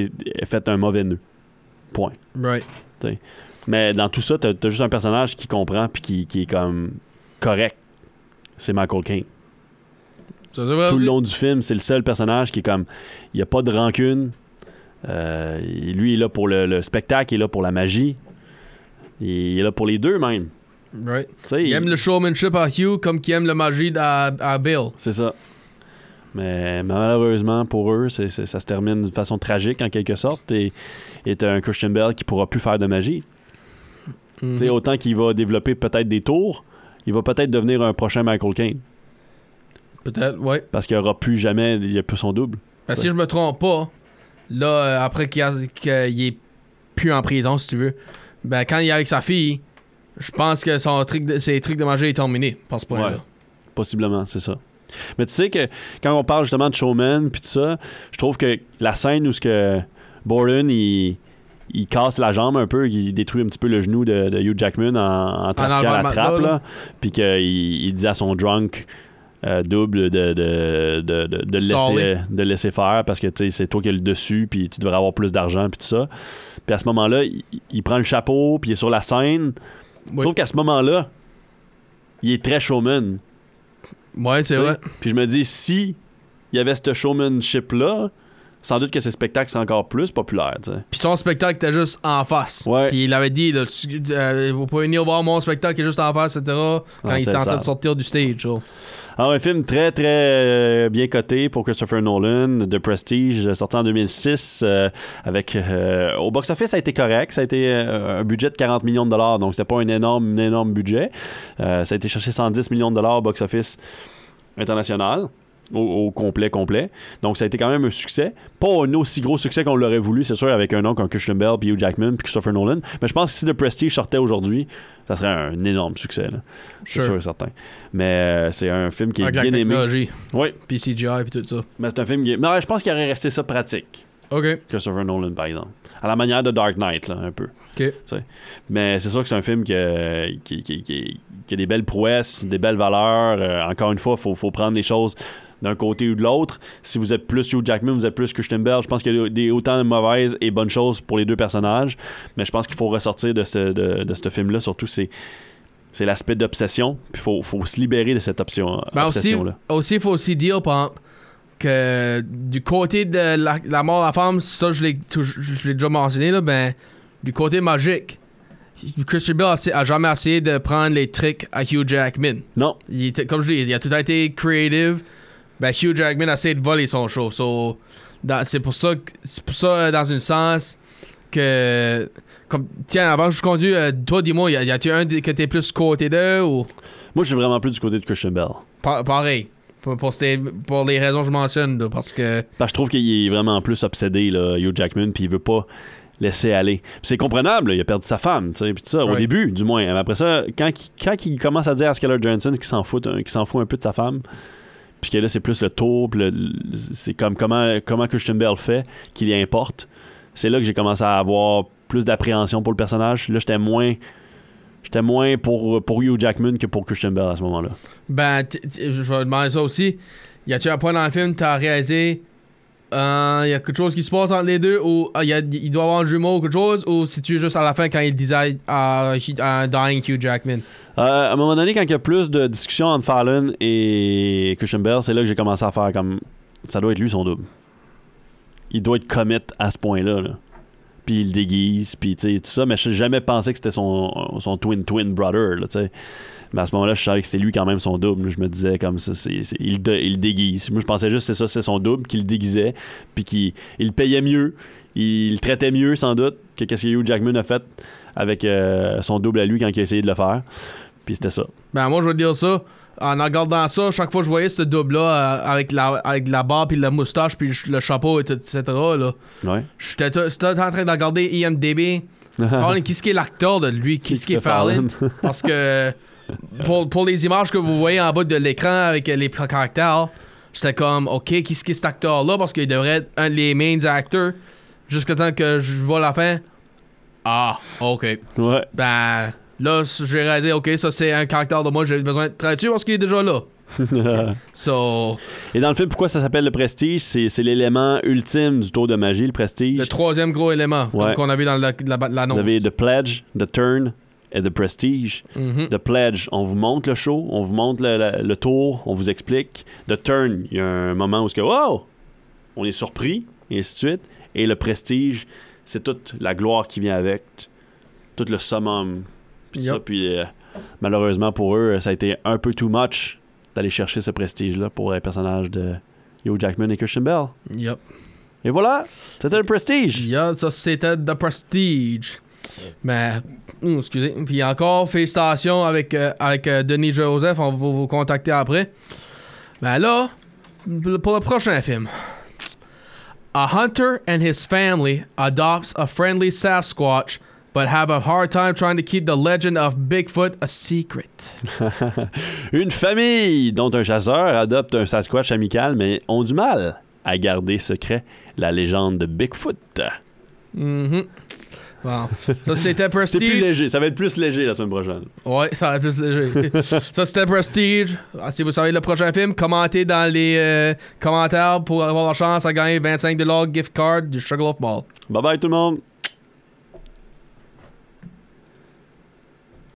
fait un mauvais nœud. Point. Right. Mais dans tout ça, t'as as juste un personnage qui comprend puis qui, qui est comme correct. C'est Michael Caine. Ça, vrai Tout le long du film, c'est le seul personnage qui est comme. Il n'y a pas de rancune. Euh, lui, il est là pour le, le spectacle, il est là pour la magie. Il est là pour les deux, même. Right. Il il- aime le showmanship à Hugh comme qu'il aime le magie à, à Bill. C'est ça. Mais malheureusement pour eux, ça se termine de façon tragique en quelque sorte. Et t'as un Christian Bell qui pourra plus faire de magie. Tu sais, autant qu'il va développer peut-être des tours, il va peut-être devenir un prochain Michael Caine. Peut-être, ouais. Parce qu'il n'y aura plus jamais, il n'y a plus son double. Ben, si je me trompe pas, là, euh, après qu'il, qu'il est plus en prison, si tu veux, ben, quand il est avec sa fille, je pense que son truc de, ses trucs de magie est terminé par ce point-là. Ouais. Possiblement, c'est ça. Mais tu sais que quand on parle justement de showman puis tout ça, je trouve que la scène où ce que il, il casse la jambe un peu, il détruit un petit peu le genou de, de Hugh Jackman en, en enlevant la trappe là. puis qu'il il dit à son drunk euh, double de, de, de, de, de laisser, de le laisser faire parce que tu sais, c'est toi qui as le dessus puis tu devrais avoir plus d'argent puis tout ça. Puis à ce moment-là, il, il prend le chapeau puis il est sur la scène. Je trouve qu'à ce moment-là, il est très showman. Ouais, c'est vrai. Puis je me dis, si il y avait ce showmanship-là, sans doute que ses spectacles seraient encore plus populaires. Puis son spectacle était juste en face. Puis il avait dit, là, tu- euh, vous pouvez venir voir mon spectacle qui est juste en face, etc. Quand Ah, il était en train de sortir du stage. Alors, un film très, très euh, bien coté pour Christopher Nolan, de Prestige, sorti en 2006, euh, avec... au box-office, ça a été correct. Ça a été un budget de 40 millions de dollars, donc c'était pas un énorme, un énorme budget. Ça a été cherché 110 millions de dollars au box-office international. Au, au complet, complet. Donc, ça a été quand même un succès. Pas un aussi gros succès qu'on l'aurait voulu, c'est sûr, avec un nom comme Christian Bell, puis Hugh Jackman, puis Christopher Nolan. Mais je pense que si The Prestige sortait aujourd'hui, ça serait un énorme succès. C'est Sure. sûr et certain. Mais euh, c'est un film qui est Avec la bien aimé. technologie. Oui, Puis CGI, puis tout ça. mais c'est un film qui est... Non, je pense qu'il aurait resté ça pratique, OK. Christopher Nolan, par exemple. À la manière de Dark Knight, là, un peu. OK. Mais c'est sûr que c'est un film qui, a- qui, qui- qui- qui a des belles prouesses, des belles valeurs. Euh, encore une fois, il faut, faut prendre les choses d'un côté ou de l'autre. Si vous êtes plus Hugh Jackman, vous êtes plus Christian Bell, je pense qu'il y a des, autant de mauvaises et bonnes choses pour les deux personnages. Mais je pense qu'il faut ressortir de ce, de, de ce film-là. Surtout, c'est, c'est l'aspect d'obsession. Puis il faut, faut se libérer de cette option, Ben aussi, obsession-là. aussi, il faut aussi dire, par exemple, que du côté de la, la mort de la femme, ça, je l'ai je l'ai déjà mentionné, là, ben, du côté magique, Christian Bale a, a jamais essayé de prendre les tricks à Hugh Jackman. Non, Il était, comme je dis, il a tout été creative. Ben, Hugh Jackman a essayé de voler son show. So, c'est pour ça, que- c'est pour ça, euh, dans un sens, que. Comme, tiens, avant que je conduis, euh, toi, dis-moi, y a-tu un que t'es plus côté d'eux ou? moi, je suis vraiment plus du côté de Christian Bell. Pa- pareil. Pour, pour, ces- pour les raisons que je mentionne, là, parce que. Parce que je trouve qu'il est vraiment plus obsédé, là, Hugh Jackman, puis il veut pas laisser aller. C'est comprenable, là, il a perdu sa femme, tu sais, puis ça, au début, du moins. Mais après ça, quand, il- quand il commence à dire à Scarlett Johansson qu'il s'en fout, qu'il s'en fout un peu de sa femme, puis que là, c'est plus le tour, c'est comme comment, comment Christian Bell fait, qu'il y importe. C'est là que j'ai commencé à avoir plus d'appréhension pour le personnage. Là, j'étais moins... J'étais moins pour, pour Hugh Jackman que pour Christian Bell à ce moment-là. Ben, je vais demander ça aussi. Y a-tu un point dans le film, t'as réalisé. Euh, y a quelque chose qui se passe entre les deux, ou euh, y a- il doit avoir un jumeau ou quelque chose, ou si tu juste à la fin quand il disait à Dying Hugh Jackman? Euh, à un moment donné, quand il y a plus de discussions entre Fallon et Christian Bell, c'est là que j'ai commencé à faire comme. Ça doit être lui son double. Il doit être commit à ce point-là. Là. Puis il le déguise, puis tu sais, tout ça, mais je jamais pensé que c'était son, son twin twin brother. Tu sais. Mais à ce moment-là, je savais que c'était lui quand même son double. Je me disais comme ça, c'est, c'est- il, le- il déguise. Moi, je pensais juste que c'est ça, c'est son double, qu'il le déguisait, puis qu'il il le payait mieux, il traitait mieux sans doute que qu'est-ce que Hugh Jackman a fait avec euh, son double à lui quand il a essayé de le faire. Puis c'était ça. Ben, moi, je veux dire ça. En regardant ça, chaque fois que je voyais ce double-là, euh, avec, la, avec la barbe, puis la moustache, puis le chapeau, et tout, etc., là, Ouais. j'étais en train de regarder IMDB. Colin, qu'est-ce qui est l'acteur de lui? Qu'est-ce qui est Fallon? Parce que pour, pour les images que vous voyez en bas de l'écran avec les caractères, j'étais comme, OK, qu'est-ce qui est cet acteur-là? Parce qu'il devrait être un des main acteurs. Jusqu'à temps que je vois la fin. Ah, OK. Ouais. Ben, là, j'ai réalisé, OK, ça c'est un caractère de moi, j'ai besoin de traduire parce qu'il est déjà là. So, Et dans le film, pourquoi ça s'appelle le prestige? C'est, l'élément ultime du tour de magie, le prestige? le troisième gros élément Ouais. qu'on a vu dans la- la- l'annonce. Vous avez The Pledge, The Turn The Prestige. Mhm. The Pledge, on vous montre le show, on vous montre le, le- le tour, on vous explique. The Turn, il y a un moment où c'est que, wow, on est surpris, et ainsi de suite. Et le Prestige, c'est toute la gloire qui vient avec, tout le summum. Puis ça, puis euh, malheureusement pour eux, ça a été un peu too much d'aller chercher ce prestige-là pour les personnages de Hugh Jackman et Christian Bell. Yep. Et voilà, c'était le prestige. Yeah, ça c'était The Prestige. Mais, hum, excusez. Puis encore, félicitations avec, euh, avec euh, Denis Joseph. On va vous contacter après. Ben là, pour le prochain film. A hunter and his family adopts a friendly Sasquatch, but have a hard time trying to keep the legend of Bigfoot a secret. Une famille dont un chasseur adopte un Sasquatch amical, mais ont du mal à garder secret la légende de Bigfoot. Mhm. Bon. Ça c'était C'est Prestige. plus léger, ça va être plus léger la semaine prochaine. Ouais, ça va être plus léger. ça, c'était Prestige. Ah, Si vous savez le prochain film, commentez dans les euh, commentaires pour avoir la chance à gagner 25$ gift card du Sugarloaf Mall. Bye bye tout le monde.